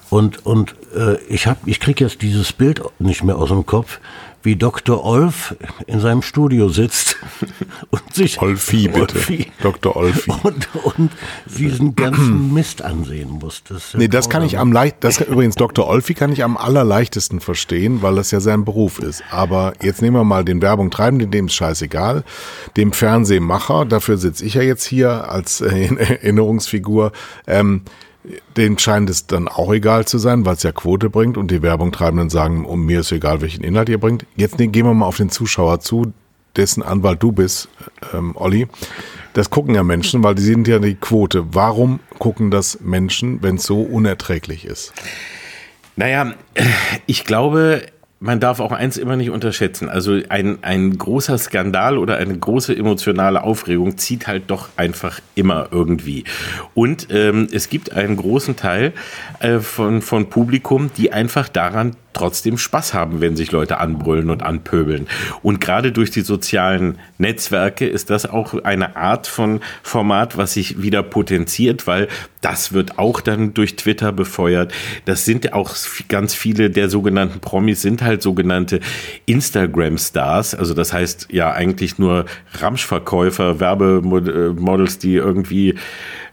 Und, und äh, ich, hab, ich kriege jetzt dieses Bild nicht mehr aus dem Kopf, wie Dr. Olf in seinem Studio sitzt und sich Olfi bitte. Olfi, Dr. Olfi. Und, und diesen ganzen Mist ansehen muss. Das ja nee, das kann ich am leicht, das übrigens Dr. Olfi kann ich am allerleichtesten verstehen, weil das ja sein Beruf ist. Aber jetzt nehmen wir mal den Werbung treiben, dem ist scheißegal. Dem Fernsehmacher, dafür sitze ich ja jetzt hier als äh, Erinnerungsfigur. Ähm, denen scheint es dann auch egal zu sein, weil es ja Quote bringt und die Werbung treibenden sagen, um mir ist egal, welchen Inhalt ihr bringt. Jetzt gehen wir mal auf den Zuschauer zu, dessen Anwalt du bist, ähm, Olli. Das gucken ja Menschen, weil die sind ja die Quote. Warum gucken das Menschen, wenn es so unerträglich ist? Naja, ich glaube, man darf auch eins immer nicht unterschätzen. Also ein, ein großer Skandal oder eine große emotionale Aufregung zieht halt doch einfach immer irgendwie. Und ähm, es gibt einen großen Teil äh, von, von Publikum, die einfach daran trotzdem Spaß haben, wenn sich Leute anbrüllen und anpöbeln. Und gerade durch die sozialen Netzwerke ist das auch eine Art von Format, was sich wieder potenziert, weil das wird auch dann durch Twitter befeuert. Das sind auch ganz viele der sogenannten Promis sind halt sogenannte Instagram-Stars. Also das heißt ja eigentlich nur Ramschverkäufer, Werbemodels, die irgendwie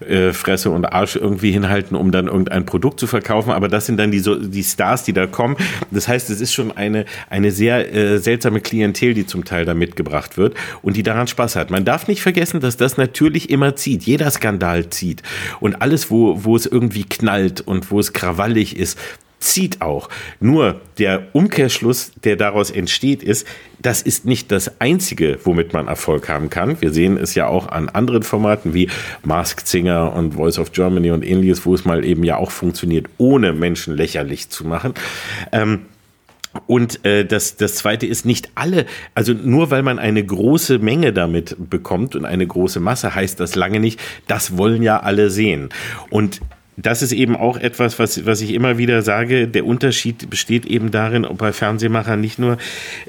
äh, Fresse und Arsch irgendwie hinhalten, um dann irgendein Produkt zu verkaufen. Aber das sind dann die, so, die Stars, die da kommen. Das heißt, es ist schon eine, eine sehr äh, seltsame Klientel, die zum Teil da mitgebracht wird und die daran Spaß hat. Man darf nicht vergessen, dass das natürlich immer zieht. Jeder Skandal zieht. Und alles, wo, wo es irgendwie knallt und wo es krawallig ist, zieht auch. Nur der Umkehrschluss, der daraus entsteht, ist, das ist nicht das Einzige, womit man Erfolg haben kann. Wir sehen es ja auch an anderen Formaten wie Masked Singer und Voice of Germany und ähnliches, wo es mal eben ja auch funktioniert, ohne Menschen lächerlich zu machen. Ähm, und äh, das, das Zweite ist, nicht alle, also nur weil man eine große Menge damit bekommt und eine große Masse, heißt das lange nicht, das wollen ja alle sehen. Und das ist eben auch etwas, was, was ich immer wieder sage. Der Unterschied besteht eben darin, bei Fernsehmachern nicht nur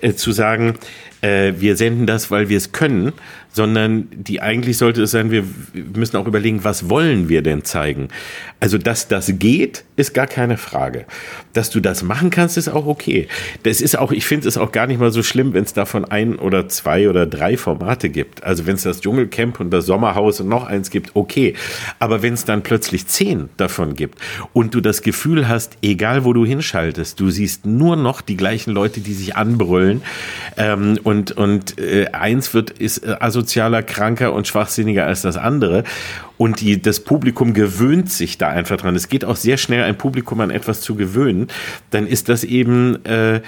äh, zu sagen, äh, wir senden das, weil wir es können, sondern die eigentlich sollte es sein, wir müssen auch überlegen, was wollen wir denn zeigen? Also, dass das geht, ist gar keine Frage. Dass du das machen kannst, ist auch okay. Das ist auch, ich finde es auch gar nicht mal so schlimm, wenn es davon ein oder zwei oder drei Formate gibt. Also, wenn es das Dschungelcamp und das Sommerhaus und noch eins gibt, okay. Aber wenn es dann plötzlich zehn davon gibt und du das Gefühl hast, egal wo du hinschaltest, du siehst nur noch die gleichen Leute, die sich anbrüllen ähm, und, und äh, eins wird, ist äh, also asozialer, kranker und schwachsinniger als das andere. Und die, das Publikum gewöhnt sich da einfach dran. Es geht auch sehr schnell, ein Publikum an etwas zu gewöhnen. Dann ist das eben äh,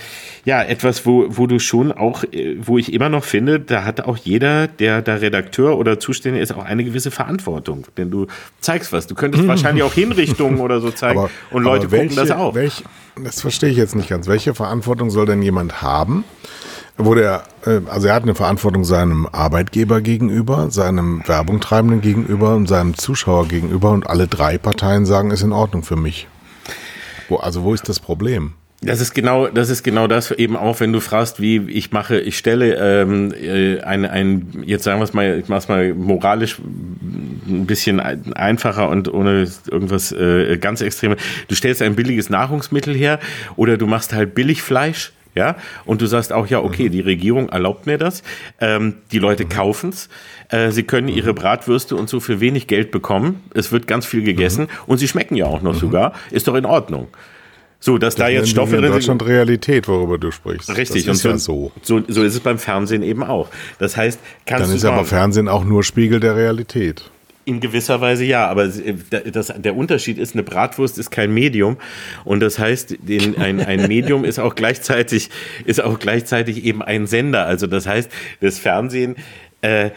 ja etwas, wo, wo du schon auch, äh, wo ich immer noch finde, da hat auch jeder, der da Redakteur oder Zuständiger ist, auch eine gewisse Verantwortung. Denn du zeigst was. Du könntest wahrscheinlich auch Hinrichtungen oder so zeigen aber, und Leute welche, gucken das auch. Welche, das verstehe ich jetzt nicht ganz. Welche Verantwortung soll denn jemand haben? Wurde er, äh, also er hat eine Verantwortung seinem Arbeitgeber gegenüber, seinem Werbungtreibenden gegenüber und seinem Zuschauer gegenüber und alle drei Parteien sagen, ist in Ordnung für mich. Wo, also wo ist das Problem? Das ist genau, das ist genau das eben auch, wenn du fragst, wie ich mache, ich stelle ähm, äh, ein, ein, jetzt sagen wir es mal, ich mache es mal moralisch ein bisschen einfacher und ohne irgendwas äh, ganz Extremes. Du stellst ein billiges Nahrungsmittel her oder du machst halt Billigfleisch ja, und du sagst auch, ja, okay, die Regierung erlaubt mir das, ähm, die Leute mhm. kaufen's, äh, sie können ihre mhm. Bratwürste und so für wenig Geld bekommen, es wird ganz viel gegessen mhm. und sie schmecken ja auch noch mhm. sogar, ist doch in Ordnung. So, dass das da jetzt Stoffe drin sind. Deutschland Realität, worüber du sprichst. Richtig, das ist und ja so. so. So ist es beim Fernsehen eben auch. Das heißt, kannst Dann ist aber Fernsehen auch nur Spiegel der Realität. In gewisser Weise ja, aber das, der Unterschied ist, eine Bratwurst ist kein Medium und das heißt, ein, ein Medium ist auch gleichzeitig ist auch gleichzeitig eben ein Sender. Also das heißt, das Fernsehen äh,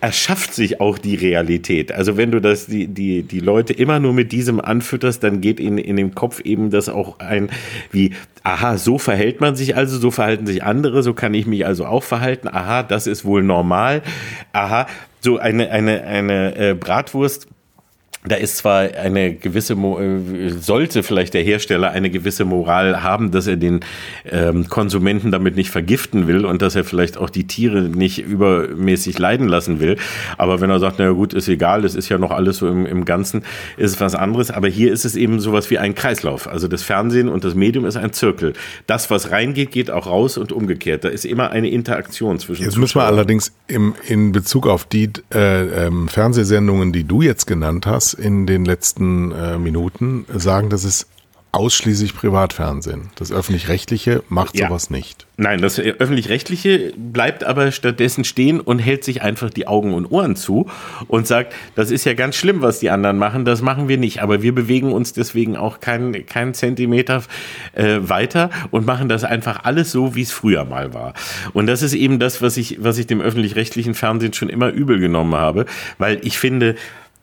erschafft sich auch die Realität. Also wenn du das die die die Leute immer nur mit diesem anfütterst, dann geht ihnen in dem Kopf eben das auch ein wie aha, so verhält man sich also, so verhalten sich andere, so kann ich mich also auch verhalten. Aha, das ist wohl normal. Aha, so eine eine eine äh, Bratwurst da ist zwar eine gewisse, äh, sollte vielleicht der Hersteller eine gewisse Moral haben, dass er den ähm, Konsumenten damit nicht vergiften will und dass er vielleicht auch die Tiere nicht übermäßig leiden lassen will. Aber wenn er sagt, na gut, ist egal, es ist ja noch alles so im, im Ganzen, ist es was anderes. Aber hier ist es eben sowas wie ein Kreislauf. Also das Fernsehen und das Medium ist ein Zirkel. Das, was reingeht, geht auch raus und umgekehrt. Da ist immer eine Interaktion zwischen. Jetzt müssen wir allerdings im, in Bezug auf die äh, ähm, Fernsehsendungen, die du jetzt genannt hast, in den letzten äh, Minuten sagen, dass es ausschließlich Privatfernsehen. Das öffentlich-rechtliche macht ja. sowas nicht. Nein, das öffentlich-rechtliche bleibt aber stattdessen stehen und hält sich einfach die Augen und Ohren zu und sagt, das ist ja ganz schlimm, was die anderen machen, das machen wir nicht. Aber wir bewegen uns deswegen auch keinen keinen Zentimeter äh, weiter und machen das einfach alles so, wie es früher mal war. Und das ist eben das, was ich, was ich dem öffentlich-rechtlichen Fernsehen schon immer übel genommen habe, weil ich finde,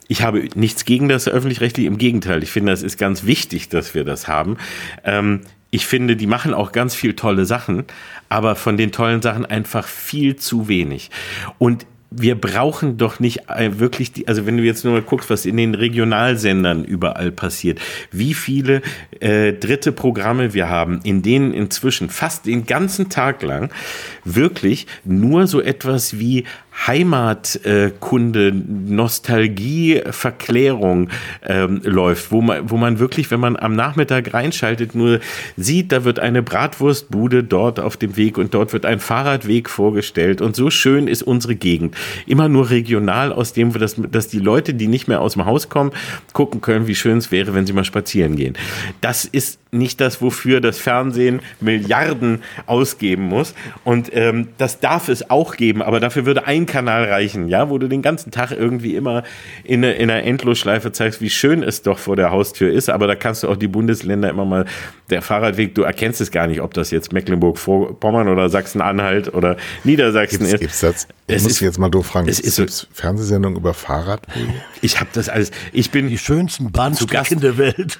ich habe nichts gegen das öffentlich-rechtliche, im Gegenteil. Ich finde, es ist ganz wichtig, dass wir das haben. Ähm, ich finde, die machen auch ganz viel tolle Sachen, aber von den tollen Sachen einfach viel zu wenig. Und wir brauchen doch nicht äh, wirklich die, also wenn du jetzt nur mal guckst, was in den Regionalsendern überall passiert, wie viele äh, dritte Programme wir haben, in denen inzwischen fast den ganzen Tag lang wirklich nur so etwas wie Heimatkunde, Nostalgie, Verklärung ähm, läuft, wo man, wo man wirklich, wenn man am Nachmittag reinschaltet, nur sieht, da wird eine Bratwurstbude dort auf dem Weg und dort wird ein Fahrradweg vorgestellt und so schön ist unsere Gegend. Immer nur regional, aus dem, dass, dass die Leute, die nicht mehr aus dem Haus kommen, gucken können, wie schön es wäre, wenn sie mal spazieren gehen. Das ist nicht das, wofür das Fernsehen Milliarden ausgeben muss. Und ähm, das darf es auch geben, aber dafür würde ein Kanal reichen, ja, wo du den ganzen Tag irgendwie immer in, in einer Endlosschleife zeigst, wie schön es doch vor der Haustür ist. Aber da kannst du auch die Bundesländer immer mal, der Fahrradweg, du erkennst es gar nicht, ob das jetzt Mecklenburg-Vorpommern oder Sachsen-Anhalt oder Niedersachsen gibt's, ist. Gibt's das? Ich Es muss ist- jetzt mal doof fragen. es Gibt ist es Fernsehsendungen über Fahrradwege? Ich habe das alles. Ich bin Die schönsten Bahnstrecken Gast. der Welt.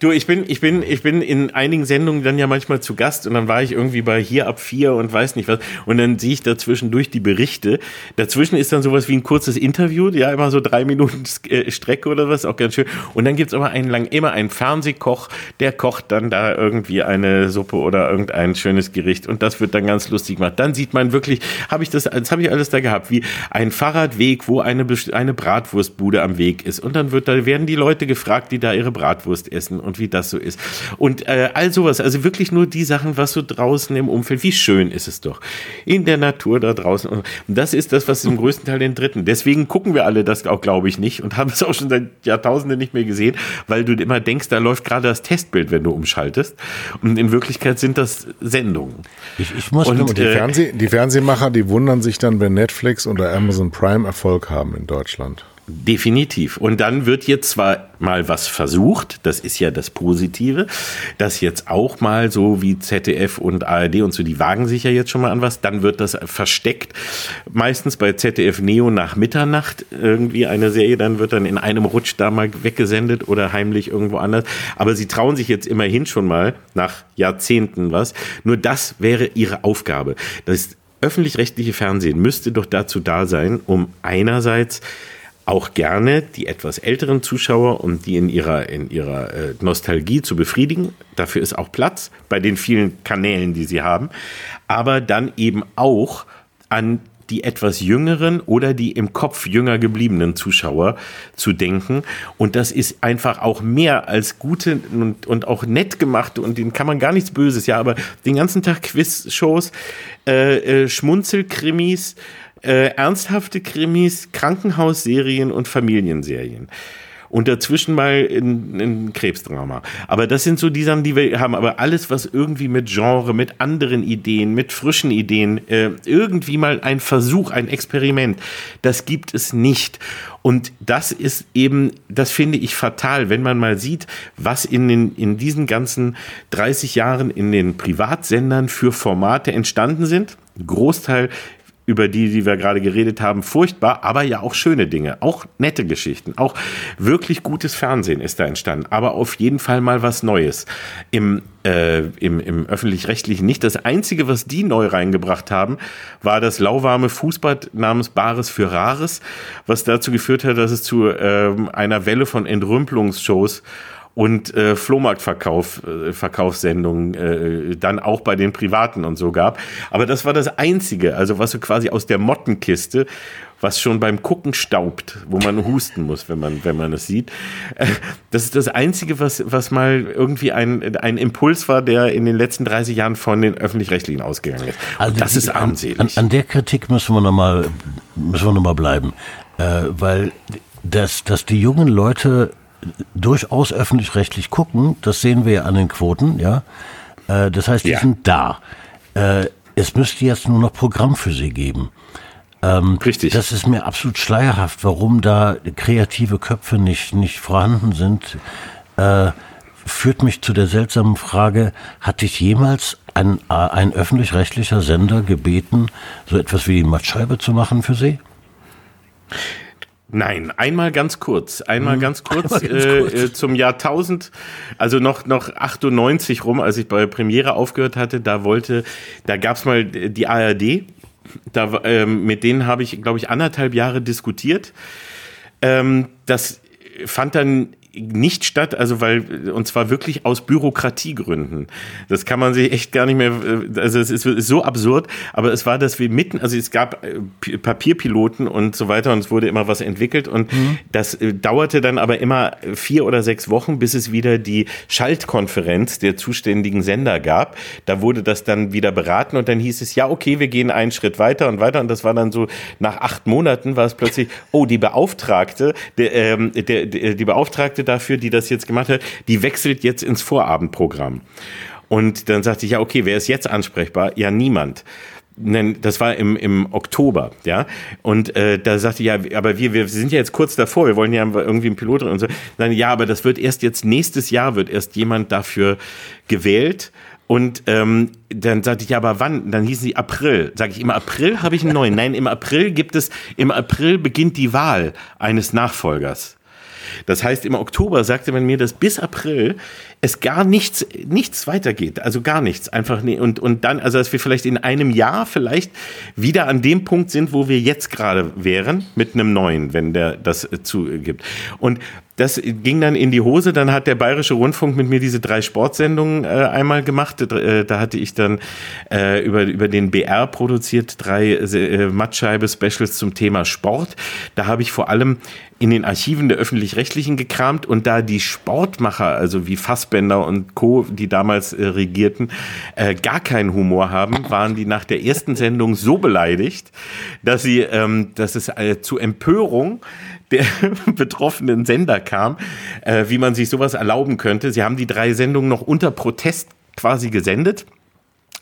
Du, ich bin, ich bin, ich bin in einigen Sendungen dann ja manchmal zu Gast und dann war ich irgendwie bei hier ab vier und weiß nicht was. Und dann sehe ich dazwischendurch die Berichte. Dazwischen ist dann sowas wie ein kurzes Interview, ja, immer so drei Minuten äh, Strecke oder was, auch ganz schön. Und dann gibt's aber einen lang, immer einen Fernsehkoch, der kocht dann da irgendwie eine Suppe oder irgendein schönes Gericht und das wird dann ganz lustig gemacht. Dann sieht man wirklich, habe ich das, das habe ich alles da gehabt, wie ein Fahrradweg, wo eine, eine Bratwurstbude am Weg ist. Und dann wird, da werden die Leute gefragt, die da ihre Bratwurst essen und wie das so ist. Und äh, all sowas, also wirklich nur die Sachen, was so draußen im Umfeld, wie schön ist es doch. In der Natur da draußen. Und das ist das, was im größten Teil den dritten. Deswegen gucken wir alle das auch, glaube ich, nicht und haben es auch schon seit Jahrtausenden nicht mehr gesehen, weil du immer denkst, da läuft gerade das Testbild, wenn du umschaltest. Und in Wirklichkeit sind das Sendungen. Ich, ich muss Und die, Äh, Fernseh, die Fernsehmacher, die wundern sich dann, wenn Netflix oder Amazon Prime Erfolg haben in Deutschland. Definitiv. Und dann wird jetzt zwar mal was versucht, das ist ja das Positive, dass jetzt auch mal so wie ZDF und ARD und so, die wagen sich ja jetzt schon mal an was, dann wird das versteckt, meistens bei ZDF Neo nach Mitternacht irgendwie eine Serie, dann wird dann in einem Rutsch da mal weggesendet oder heimlich irgendwo anders. Aber sie trauen sich jetzt immerhin schon mal nach Jahrzehnten was. Nur das wäre ihre Aufgabe. Das öffentlich-rechtliche Fernsehen müsste doch dazu da sein, um einerseits auch gerne die etwas älteren Zuschauer und die in ihrer, in ihrer äh, Nostalgie zu befriedigen. Dafür ist auch Platz bei den vielen Kanälen, die sie haben. Aber dann eben auch an die etwas jüngeren oder die im Kopf jünger gebliebenen Zuschauer zu denken. Und das ist einfach auch mehr als gute und, und auch nett gemachte und denen kann man gar nichts Böses, ja, aber den ganzen Tag Quiz-Shows, äh, äh, Schmunzelkrimis, äh, ernsthafte Krimis, Krankenhausserien und Familienserien. Und dazwischen mal ein, Krebsdrama. Aber das sind so die Sachen, die wir haben. Aber alles, was irgendwie mit Genre, mit anderen Ideen, mit frischen Ideen, äh, irgendwie mal ein Versuch, ein Experiment, das gibt es nicht. Und das ist eben, das finde ich fatal, wenn man mal sieht, was in, den, in diesen ganzen 30 Jahren in den Privatsendern für Formate entstanden sind. Großteil über die, die wir gerade geredet haben, furchtbar, aber ja auch schöne Dinge, auch nette Geschichten, auch wirklich gutes Fernsehen ist da entstanden, aber auf jeden Fall mal was Neues. Im, äh, im, im öffentlich-rechtlichen nicht. Das Einzige, was die neu reingebracht haben, war das lauwarme Fußbad namens Bares für Rares, was dazu geführt hat, dass es zu ähm, einer Welle von Entrümpelungsshows und äh, Flohmarktverkauf, äh, Verkaufssendungen äh, dann auch bei den Privaten und so gab. Aber das war das Einzige, also was so quasi aus der Mottenkiste, was schon beim Gucken staubt, wo man husten muss, wenn man, wenn man es sieht. Äh, das ist das Einzige, was, was mal irgendwie ein, ein Impuls war, der in den letzten 30 Jahren von den Öffentlich-Rechtlichen ausgegangen ist. Und das die- ist Also an, armselig. an, an der Kritik müssen wir nochmal müssen wir noch mal bleiben. Äh, weil dass, dass die jungen Leute durchaus öffentlich-rechtlich gucken, das sehen wir ja an den Quoten, ja. Äh, das heißt, die Ja. sind da. Äh, es müsste jetzt nur noch Programm für sie geben. Ähm, Richtig. Das ist mir absolut schleierhaft, warum da kreative Köpfe nicht, nicht vorhanden sind. Äh, führt mich zu der seltsamen Frage, hat dich jemals ein, äh, ein öffentlich-rechtlicher Sender gebeten, so etwas wie die Mattscheibe zu machen für sie? Nein, einmal ganz kurz, einmal ganz kurz, Einmal ganz äh, kurz. Äh, zum Jahr 1000, also noch noch 98 rum, als ich bei Premiere aufgehört hatte, da wollte, da gab's mal die ARD Da, ähm, mit denen habe ich, glaube ich, anderthalb Jahre diskutiert. Ähm, das fand dann nicht statt, also weil, und zwar wirklich aus Bürokratiegründen. Das kann man sich echt gar nicht mehr, äh, also es ist, ist so absurd, aber es war, dass wir mitten, also es gab äh, Papierpiloten und so weiter und es wurde immer was entwickelt und mhm. das äh, dauerte dann aber immer vier oder sechs Wochen, bis es wieder die Schaltkonferenz der zuständigen Sender gab. Da wurde das dann wieder beraten und dann hieß es, ja, okay, wir gehen einen Schritt weiter und weiter und das war dann so, nach acht Monaten war es plötzlich, oh, die Beauftragte, der, ähm, der, der, die Beauftragte Beauftragte dafür, die das jetzt gemacht hat, die wechselt jetzt ins Vorabendprogramm. Und dann sagte ich, ja, okay, wer ist jetzt ansprechbar? Ja, niemand das war im, im Oktober, ja. Und äh, da sagte ich, ja, aber wir, wir sind ja jetzt kurz davor, wir wollen ja irgendwie einen Pilot und so. Dann, ja, aber das wird erst jetzt nächstes Jahr wird erst jemand dafür gewählt. Und ähm, dann sagte ich, ja, aber wann? Dann hießen sie April. Sage ich, im April habe ich einen neuen. Nein, im April gibt es, im April beginnt die Wahl eines Nachfolgers. Das heißt, im Oktober sagte man mir, dass bis April es gar nichts, nichts weitergeht. Also gar nichts. Einfach nee. Und, und dann, also dass wir vielleicht in einem Jahr vielleicht wieder an dem Punkt sind, wo wir jetzt gerade wären, mit einem neuen, wenn der das zugibt. Und das ging dann in die Hose. Dann hat der Bayerische Rundfunk mit mir diese drei Sportsendungen äh, einmal gemacht. Äh, da hatte ich dann äh, über, über den BR produziert drei äh, Mattscheibe-Specials zum Thema Sport. Da habe ich vor allem in den Archiven der öffentlich-rechtlichen gekramt und da die Sportmacher, also wie Fassbender und Co., die damals äh, regierten, äh, gar keinen Humor haben, waren die nach der ersten Sendung so beleidigt, dass sie, ähm, dass es äh, zu Empörung der betroffenen Sender kam, äh, wie man sich sowas erlauben könnte. Sie haben die drei Sendungen noch unter Protest quasi gesendet.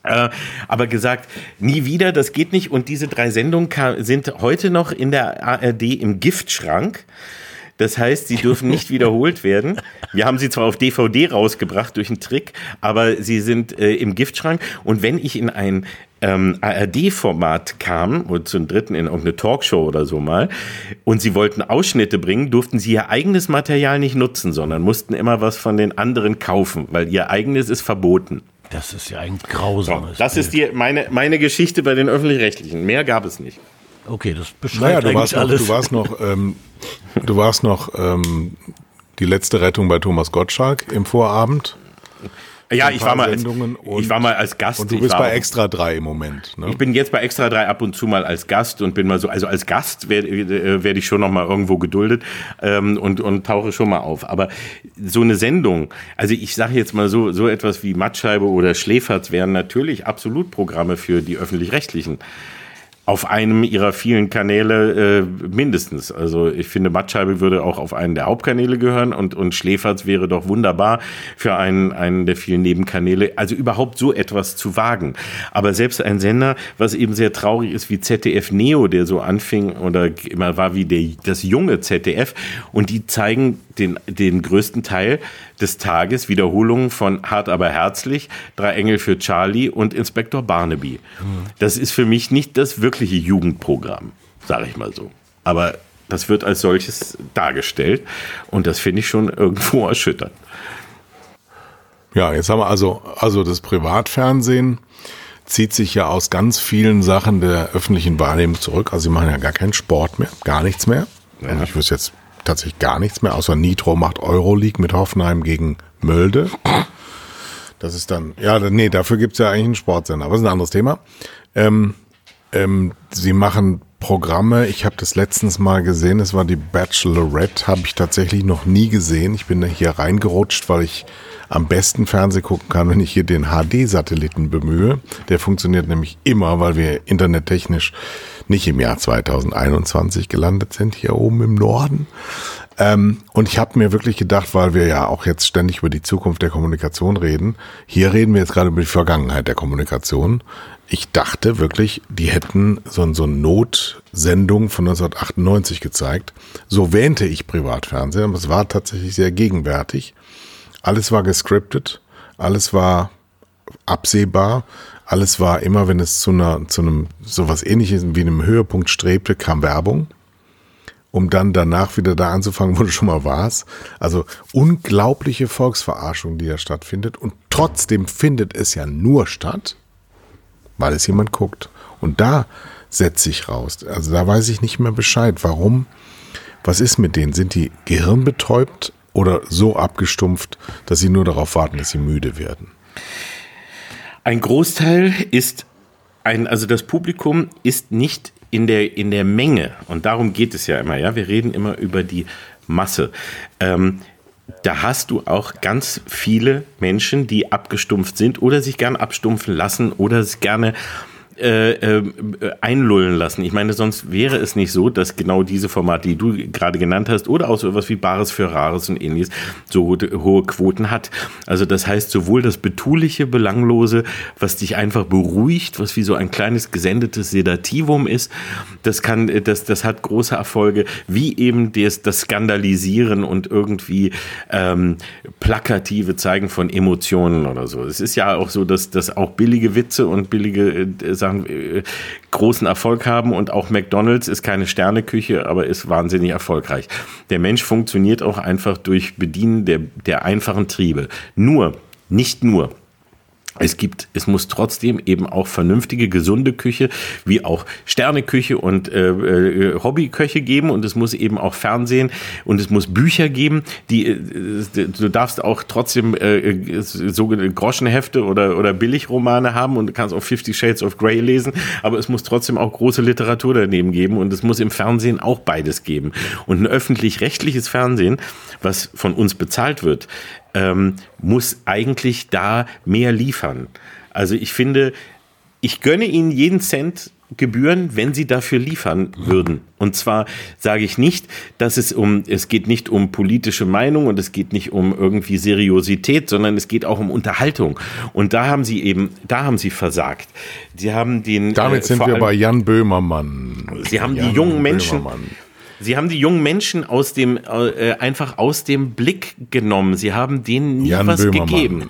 Äh, aber gesagt, nie wieder, das geht nicht. Und diese drei Sendungen sind heute noch in der ARD im Giftschrank. Das heißt, sie dürfen nicht wiederholt werden. Wir haben sie zwar auf DVD rausgebracht durch einen Trick, aber sie sind äh, im Giftschrank. Und wenn ich in ein ähm, ARD-Format kam, oder zum dritten in irgendeine Talkshow oder so mal, und sie wollten Ausschnitte bringen, durften sie ihr eigenes Material nicht nutzen, sondern mussten immer was von den anderen kaufen, weil ihr eigenes ist verboten. Das ist ja ein grausames. So, das Bild. ist die, meine, meine Geschichte bei den Öffentlich-Rechtlichen. Mehr gab es nicht. Okay, das beschreibt naja, du warst noch, alles. Du warst noch, ähm, du warst noch ähm, die letzte Rettung bei Thomas Gottschalk im Vorabend. Ja, ich war, mal als, ich war mal als Gast. Und du bist bei Extra 3 im Moment. Ne? Ich bin jetzt bei Extra 3 ab und zu mal als Gast und bin mal so, also als Gast werde äh, werd ich schon noch mal irgendwo geduldet ähm, und, und tauche schon mal auf. Aber so eine Sendung, also ich sage jetzt mal so, so etwas wie Mattscheibe oder Schläferz wären natürlich absolut Programme für die Öffentlich-Rechtlichen auf einem ihrer vielen Kanäle äh, mindestens. Also ich finde, Mattscheibe würde auch auf einen der Hauptkanäle gehören und, und Schläferz wäre doch wunderbar für einen, einen der vielen Nebenkanäle. Also überhaupt so etwas zu wagen. Aber selbst ein Sender, was eben sehr traurig ist wie ZDF Neo, der so anfing oder immer war wie der, das junge ZDF und die zeigen den, den größten Teil des Tages Wiederholungen von Hart aber herzlich, Drei Engel für Charlie und Inspektor Barnaby. Das ist für mich nicht das wirkliche Jugendprogramm, sage ich mal so. Aber das wird als solches dargestellt und das finde ich schon irgendwo erschütternd. Ja, jetzt haben wir also, also das Privatfernsehen zieht sich ja aus ganz vielen Sachen der öffentlichen Wahrnehmung zurück. Also sie machen ja gar keinen Sport mehr, gar nichts mehr. Ja. Also ich wüsste jetzt tatsächlich gar nichts mehr, außer Nitro macht Euroleague mit Hoffenheim gegen Mölde. Das ist dann, ja, nee, dafür gibt's ja eigentlich einen Sportsender, aber das ist ein anderes Thema. Ähm, ähm, sie machen Programme, ich habe das letztens mal gesehen, es war die Bachelorette, habe ich tatsächlich noch nie gesehen. Ich bin da hier reingerutscht, weil ich am besten Fernseh gucken kann, wenn ich hier den HD-Satelliten bemühe. Der funktioniert nämlich immer, weil wir internettechnisch nicht im Jahr 2021 gelandet sind, hier oben im Norden. Ähm, und ich habe mir wirklich gedacht, weil wir ja auch jetzt ständig über die Zukunft der Kommunikation reden, hier reden wir jetzt gerade über die Vergangenheit der Kommunikation. Ich dachte wirklich, die hätten so, so eine Notsendung von 1998 gezeigt. So wähnte ich Privatfernsehen, aber es war tatsächlich sehr gegenwärtig. Alles war gescriptet, alles war absehbar. Alles war immer, wenn es zu einer, zu einem, sowas ähnliches wie einem Höhepunkt strebte, kam Werbung. Um dann danach wieder da anzufangen, wo du schon mal warst. Also unglaubliche Volksverarschung, die da stattfindet. Und trotzdem findet es ja nur statt, weil es jemand guckt. Und da setze ich raus. Also da weiß ich nicht mehr Bescheid. Warum? Was ist mit denen? Sind die gehirnbetäubt oder so abgestumpft, dass sie nur darauf warten, dass sie müde werden? Ein Großteil ist ein, also das Publikum ist nicht in der, in der Menge, und darum geht es ja immer, ja. Wir reden immer über die Masse. Ähm, da hast du auch ganz viele Menschen, die abgestumpft sind oder sich gern abstumpfen lassen oder es gerne äh, äh, einlullen lassen. Ich meine, sonst wäre es nicht so, dass genau diese Formate, die du gerade genannt hast, oder auch so etwas wie Bares für Rares und ähnliches, so hohe, Quoten hat. Also das heißt, sowohl das betuliche, belanglose, was dich einfach beruhigt, was wie so ein kleines gesendetes Sedativum ist, das kann, das, das hat große Erfolge, wie eben das, das Skandalisieren und irgendwie ähm, plakative Zeigen von Emotionen oder so. Es ist ja auch so, dass, dass auch billige Witze und billige äh, Sachen äh, großen Erfolg haben und auch McDonald's ist keine Sterneküche, aber ist wahnsinnig erfolgreich. Der Mensch funktioniert auch einfach durch Bedienen der, der einfachen Triebe. Nur, nicht nur es gibt, es muss trotzdem eben auch vernünftige, gesunde Küche, wie auch Sterneküche und äh, äh, Hobbyköche geben. Und es muss eben auch Fernsehen und es muss Bücher geben, die äh, du darfst auch trotzdem äh, sogenannte Groschenhefte oder oder Billigromane haben und du kannst auch Fifty Shades of Grey lesen, aber es muss trotzdem auch große Literatur daneben geben und es muss im Fernsehen auch beides geben. Und ein öffentlich-rechtliches Fernsehen, was von uns bezahlt wird, ähm, muss eigentlich da mehr liefern. Also ich finde, ich gönne ihnen jeden Cent Gebühren, wenn sie dafür liefern würden. Und zwar sage ich nicht, dass es um, es geht nicht um politische Meinung und es geht nicht um irgendwie Seriosität, sondern es geht auch um Unterhaltung. Und da haben sie eben, da haben sie versagt. Sie haben den. Damit äh, sind wir bei Jan Böhmermann. Sie haben Jan die jungen Menschen. Böhmermann Sie haben die jungen Menschen aus dem äh, einfach aus dem Blick genommen. Sie haben denen nie Jan was Böhmermann. gegeben.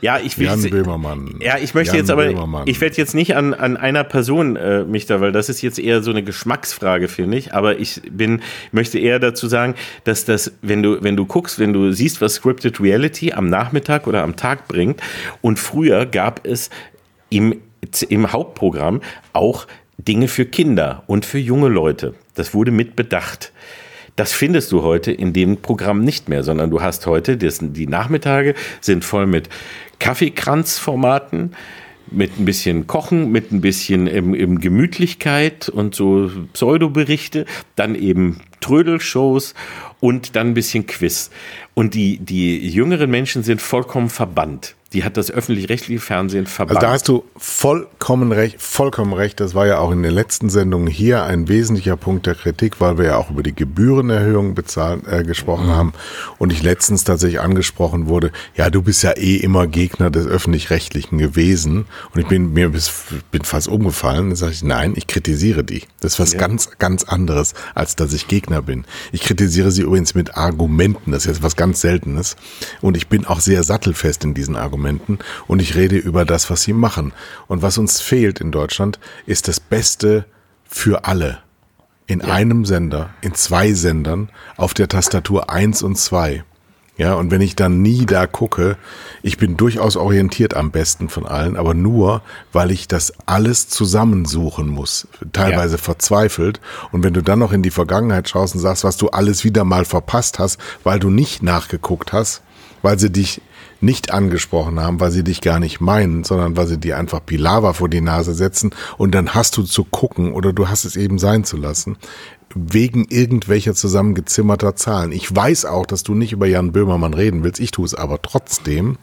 Ja, ich will Jan Böhmermann. Ja, ich möchte Jan jetzt aber Böhmermann. ich werde jetzt nicht an, an einer Person äh, mich da, weil das ist jetzt eher so eine Geschmacksfrage finde ich, aber ich bin möchte eher dazu sagen, dass das wenn du wenn du guckst, wenn du siehst, was Scripted Reality am Nachmittag oder am Tag bringt und früher gab es im im Hauptprogramm auch Dinge für Kinder und für junge Leute. Das wurde mit bedacht. Das findest du heute in dem Programm nicht mehr, sondern du hast heute, die Nachmittage sind voll mit Kaffeekranzformaten, mit ein bisschen Kochen, mit ein bisschen im, im Gemütlichkeit und so Pseudoberichte, dann eben Trödelshows und dann ein bisschen Quiz. Und die, die jüngeren Menschen sind vollkommen verbannt. Die hat das öffentlich-rechtliche Fernsehen verbannt. Also da hast du vollkommen recht, vollkommen recht. Das war ja auch in den letzten Sendungen hier ein wesentlicher Punkt der Kritik, weil wir ja auch über die Gebührenerhöhung bezahlen, äh, gesprochen mhm. haben. Und ich letztens tatsächlich angesprochen wurde, ja, du bist ja eh immer Gegner des öffentlich-rechtlichen gewesen. Und ich bin mir bis, bin fast umgefallen. Da sage ich, nein, ich kritisiere die. Das ist was ja. ganz, ganz anderes, als dass ich Gegner bin. Ich kritisiere sie übrigens mit Argumenten. Das ist jetzt was ganz Seltenes. Und ich bin auch sehr sattelfest in diesen Argumenten. Argumenten und ich rede über das, was sie machen. Und was uns fehlt in Deutschland, ist das Beste für alle. In ja. einem Sender, in zwei Sendern, auf der Tastatur eins und zwei. Ja, und wenn ich dann nie da gucke, ich bin durchaus orientiert am besten von allen, aber nur, weil ich das alles zusammensuchen muss, teilweise ja. verzweifelt. Und wenn du dann noch in die Vergangenheit schaust und sagst, was du alles wieder mal verpasst hast, weil du nicht nachgeguckt hast, weil sie dich nicht angesprochen haben, weil sie dich gar nicht meinen, sondern weil sie dir einfach Pilava vor die Nase setzen und dann hast du zu gucken oder du hast es eben sein zu lassen wegen irgendwelcher zusammengezimmerter Zahlen. Ich weiß auch, dass du nicht über Jan Böhmermann reden willst. Ich tue es aber trotzdem,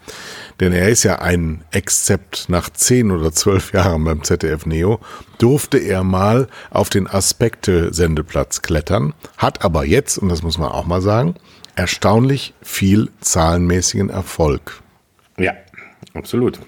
denn er ist ja ein Exzept nach zehn oder zwölf Jahren beim ZDF Neo. Durfte er mal auf den Aspekte-Sendeplatz klettern, hat aber jetzt, und das muss man auch mal sagen, erstaunlich viel zahlenmäßigen Erfolg. Ja, absolut.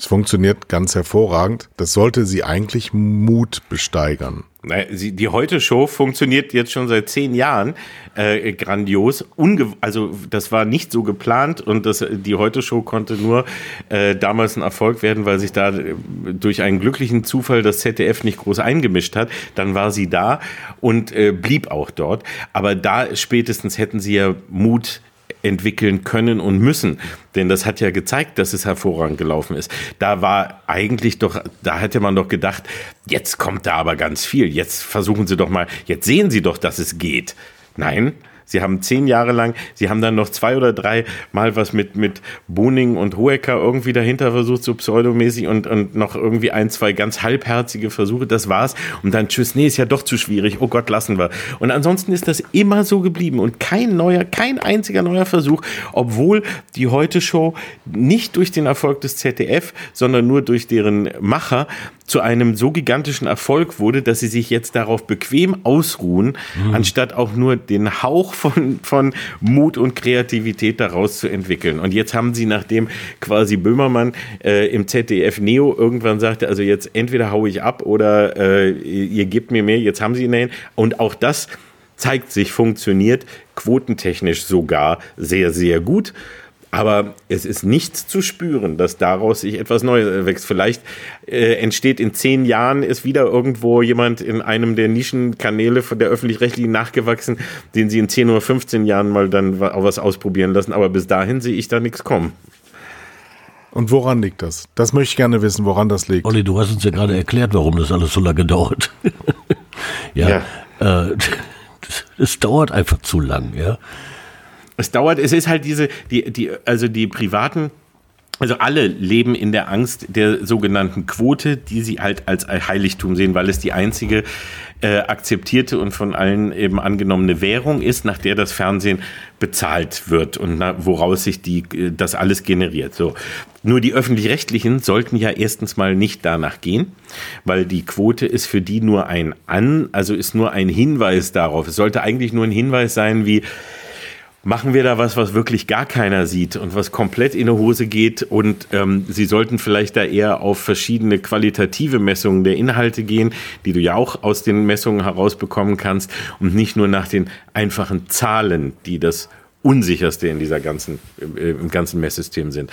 Es funktioniert ganz hervorragend. Das sollte sie eigentlich Mut besteigern. Die Heute-Show funktioniert jetzt schon seit zehn Jahren äh, grandios. Unge also das war nicht so geplant und das, die Heute-Show konnte nur äh, damals ein Erfolg werden, weil sich da äh, durch einen glücklichen Zufall das ZDF nicht groß eingemischt hat. Dann war sie da und äh, blieb auch dort. Aber da spätestens hätten sie ja Mut entwickeln können und müssen. Denn das hat ja gezeigt, dass es hervorragend gelaufen ist. Da war eigentlich doch, da hätte man doch gedacht, jetzt kommt da aber ganz viel. Jetzt versuchen Sie doch mal, jetzt sehen Sie doch, dass es geht. Nein, Sie haben zehn Jahre lang, Sie haben dann noch zwei oder drei Mal was mit, mit Boning und Hoeker irgendwie dahinter versucht, so pseudomäßig und, und noch irgendwie ein, zwei ganz halbherzige Versuche, das war's. Und dann tschüss, nee, ist ja doch zu schwierig, oh Gott, lassen wir. Und ansonsten ist das immer so geblieben und kein neuer, kein einziger neuer Versuch, obwohl die Heute-Show nicht durch den Erfolg des ZDF, sondern nur durch deren Macher zu einem so gigantischen Erfolg wurde, dass sie sich jetzt darauf bequem ausruhen, mhm. anstatt auch nur den Hauch von, von Mut und Kreativität daraus zu entwickeln. Und jetzt haben sie, nachdem quasi Böhmermann äh, im ZDF Neo irgendwann sagte, also jetzt entweder haue ich ab oder äh, ihr gebt mir mehr, jetzt haben sie ihn. Und auch das zeigt sich, funktioniert quotentechnisch sogar sehr, sehr gut. Aber es ist nichts zu spüren, dass daraus sich etwas Neues wächst. Vielleicht äh, entsteht in zehn Jahren, ist wieder irgendwo jemand in einem der Nischenkanäle von der öffentlich-rechtlichen nachgewachsen, den sie in 10 oder 15 Jahren mal dann auch was ausprobieren lassen. Aber bis dahin sehe ich da nichts kommen. Und woran liegt das? Das möchte ich gerne wissen, woran das liegt. Olli, du hast uns ja gerade erklärt, warum das alles so lange dauert. ja, ja. Äh, es dauert einfach zu lang, ja. Es dauert, es ist halt diese, die, die, also die privaten also alle leben in der Angst der sogenannten Quote, die sie halt als Heiligtum sehen, weil es die einzige äh, akzeptierte und von allen eben angenommene Währung ist, nach der das Fernsehen bezahlt wird und na, woraus sich die, äh, das alles generiert. So. Nur die öffentlich-rechtlichen sollten ja erstens mal nicht danach gehen, weil die Quote ist für die nur ein An, also ist nur ein Hinweis darauf. Es sollte eigentlich nur ein Hinweis sein wie, machen wir da was, was wirklich gar keiner sieht und was komplett in die Hose geht. Und ähm, Sie sollten vielleicht da eher auf verschiedene qualitative Messungen der Inhalte gehen, die du ja auch aus den Messungen herausbekommen kannst und nicht nur nach den einfachen Zahlen, die das unsicherste in dieser ganzen, äh, im ganzen Messsystem sind.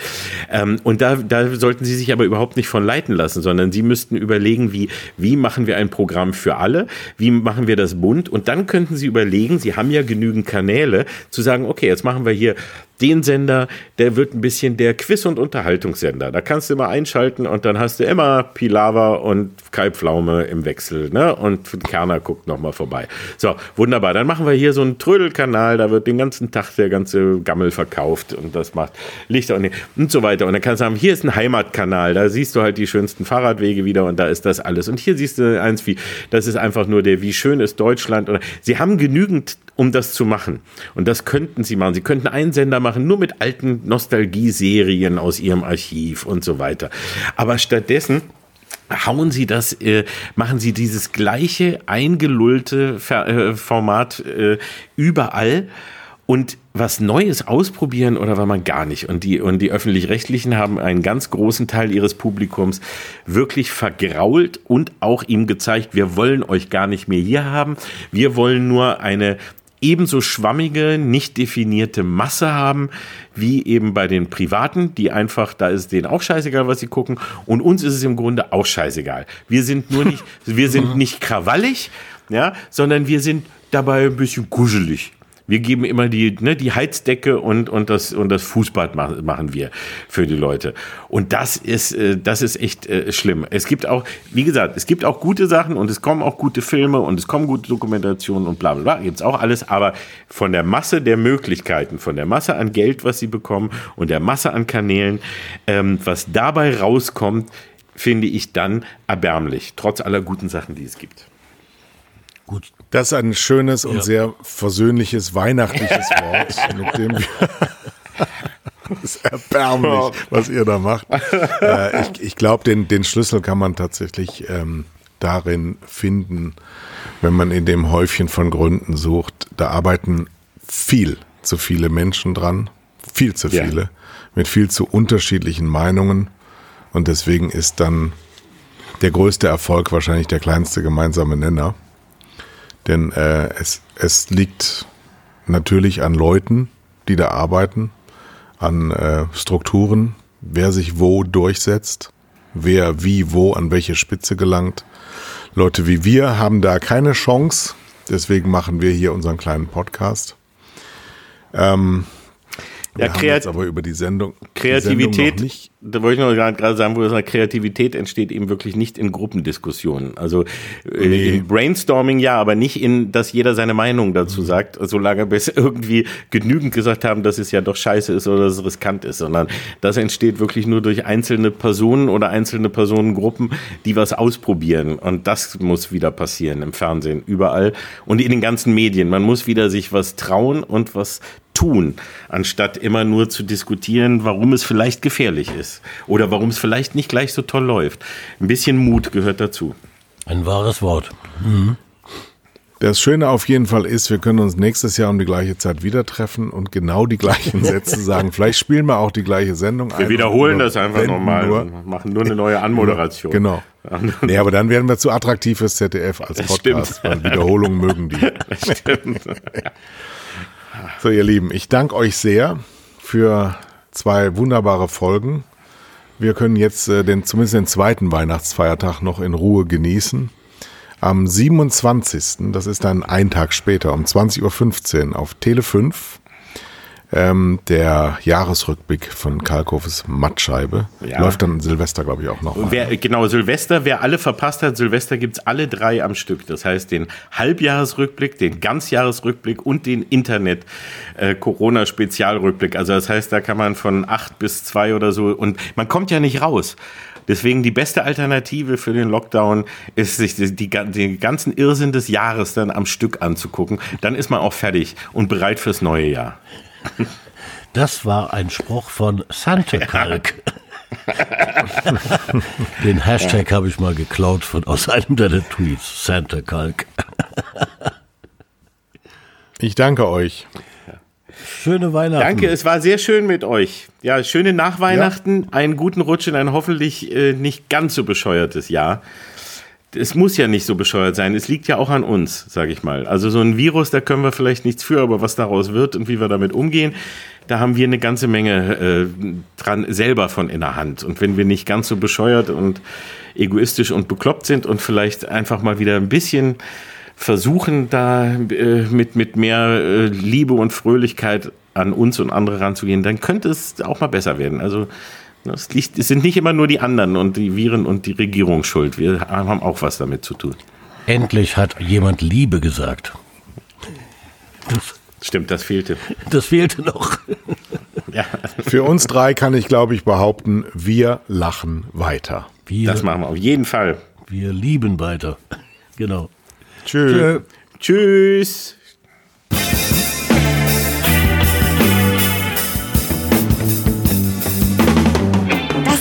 Ähm, und da, da sollten Sie sich aber überhaupt nicht von leiten lassen, sondern Sie müssten überlegen, wie, wie machen wir ein Programm für alle? Wie machen wir das bunt? Und dann könnten Sie überlegen, Sie haben ja genügend Kanäle, zu sagen, okay, jetzt machen wir hier den Sender, der wird ein bisschen der Quiz- und Unterhaltungssender. Da kannst du immer einschalten und dann hast du immer Pilava und Kai Pflaume im Wechsel, ne? Und Kerner guckt nochmal vorbei. So, wunderbar. Dann machen wir hier so einen Trödelkanal, da wird den ganzen Tag der ganze Gammel verkauft und das macht Lichter und, und so weiter. Und dann kannst du sagen, hier ist ein Heimatkanal, da siehst du halt die schönsten Fahrradwege wieder und da ist das alles. Und hier siehst du eins wie, das ist einfach nur der, wie schön ist Deutschland. Sie haben genügend um das zu machen. Und das könnten sie machen. Sie könnten einen Sender machen, nur mit alten Nostalgieserien aus ihrem Archiv und so weiter. Aber stattdessen hauen Sie das, äh, machen Sie dieses gleiche eingelullte Ver äh, Format äh, überall und was Neues ausprobieren oder war man gar nicht. Und die, und die öffentlich-rechtlichen haben einen ganz großen Teil ihres Publikums wirklich vergrault und auch ihm gezeigt, wir wollen euch gar nicht mehr hier haben. Wir wollen nur eine ebenso schwammige, nicht definierte Masse haben, wie eben bei den Privaten, die einfach, da ist denen auch scheißegal, was sie gucken. Und uns ist es im Grunde auch scheißegal. Wir sind nur nicht, wir sind nicht krawallig, ja, sondern wir sind dabei ein bisschen kuschelig. Wir geben immer die, ne, die Heizdecke und, und, das, und das Fußbad machen, machen wir für die Leute. Und das ist, äh, das ist echt äh, schlimm. Es gibt auch, wie gesagt, es gibt auch gute Sachen und es kommen auch gute Filme und es kommen gute Dokumentationen und bla bla bla. Gibt's auch alles, aber von der Masse der Möglichkeiten, von der Masse an Geld, was sie bekommen und der Masse an Kanälen, ähm, was dabei rauskommt, finde ich dann erbärmlich, trotz aller guten Sachen, die es gibt. Gut. Das ist ein schönes und ja. sehr versöhnliches weihnachtliches Wort, mit dem wir das ist erbärmlich, was ihr da macht. Äh, ich ich glaube, den, den Schlüssel kann man tatsächlich ähm, darin finden, wenn man in dem Häufchen von Gründen sucht. Da arbeiten viel zu viele Menschen dran, viel zu viele, ja. mit viel zu unterschiedlichen Meinungen. Und deswegen ist dann der größte Erfolg wahrscheinlich der kleinste gemeinsame Nenner. Denn äh, es, es liegt natürlich an Leuten, die da arbeiten, an äh, Strukturen, wer sich wo durchsetzt, wer wie wo an welche Spitze gelangt. Leute wie wir haben da keine Chance, deswegen machen wir hier unseren kleinen Podcast. Ähm, Wir Ja, haben jetzt aber über die Sendung die Kreativität, Sendung noch nicht. da wollte ich noch gerade sagen, wo sagst, Kreativität entsteht eben wirklich nicht in Gruppendiskussionen. Also äh, Nee. in Brainstorming ja, aber nicht in, dass jeder seine Meinung dazu sagt, solange wir irgendwie genügend gesagt haben, dass es ja doch scheiße ist oder dass es riskant ist, sondern das entsteht wirklich nur durch einzelne Personen oder einzelne Personengruppen, die was ausprobieren. Und das muss wieder passieren im Fernsehen, überall und in den ganzen Medien. Man muss wieder sich was trauen und was tun, anstatt immer nur zu diskutieren, warum es vielleicht gefährlich ist oder warum es vielleicht nicht gleich so toll läuft. Ein bisschen Mut gehört dazu. Ein wahres Wort. Das Schöne auf jeden Fall ist, wir können uns nächstes Jahr um die gleiche Zeit wieder treffen und genau die gleichen Sätze sagen. Vielleicht spielen wir auch die gleiche Sendung ein. Wir wiederholen oder das einfach nochmal nur- und machen nur eine neue Anmoderation. Genau. Nee, aber dann werden wir zu attraktiv fürs ZDF als Podcast, weil Wiederholungen mögen die. So, ihr Lieben, ich danke euch sehr für zwei wunderbare Folgen. Wir können jetzt äh, den, zumindest den zweiten Weihnachtsfeiertag noch in Ruhe genießen. Am 27., das ist dann ein Tag später, um 20.15 Uhr auf Tele 5, ähm, der Jahresrückblick von Kalkhofes Mattscheibe. Ja. Läuft dann Silvester, glaube ich, auch noch. Wer, genau, Silvester, wer alle verpasst hat, Silvester gibt's alle drei am Stück. Das heißt, den Halbjahresrückblick, den Ganzjahresrückblick und den Internet-Corona-Spezialrückblick. also das heißt, da kann man von acht bis zwei oder so und man kommt ja nicht raus. Deswegen die beste Alternative für den Lockdown ist, sich die, die, den ganzen Irrsinn des Jahres dann am Stück anzugucken. Dann ist man auch fertig und bereit fürs neue Jahr. Das war ein Spruch von Santa Kalk. Den Hashtag habe ich mal geklaut von, aus einem deiner Tweets. Santa Kalk. Ich danke euch. Schöne Weihnachten. Danke, es war sehr schön mit euch. Ja, schöne Nachweihnachten, einen guten Rutsch in ein hoffentlich äh, nicht ganz so bescheuertes Jahr. Es muss ja nicht so bescheuert sein. Es liegt ja auch an uns, sage ich mal. Also so ein Virus, da können wir vielleicht nichts für, aber was daraus wird und wie wir damit umgehen, da haben wir eine ganze Menge äh, dran selber von in der Hand. Und wenn wir nicht ganz so bescheuert und egoistisch und bekloppt sind und vielleicht einfach mal wieder ein bisschen versuchen, da äh, mit, mit mehr äh, Liebe und Fröhlichkeit an uns und andere ranzugehen, dann könnte es auch mal besser werden. Also es, liegt, es sind nicht immer nur die anderen und die Viren und die Regierung schuld. Wir haben auch was damit zu tun. Endlich hat jemand Liebe gesagt. Das, Stimmt, das fehlte. das fehlte noch. Ja, Für uns drei kann ich, glaube ich, behaupten, wir lachen weiter. Wir, das machen wir auf jeden Fall. wir lieben weiter. Genau. Tschüss. Tschüss.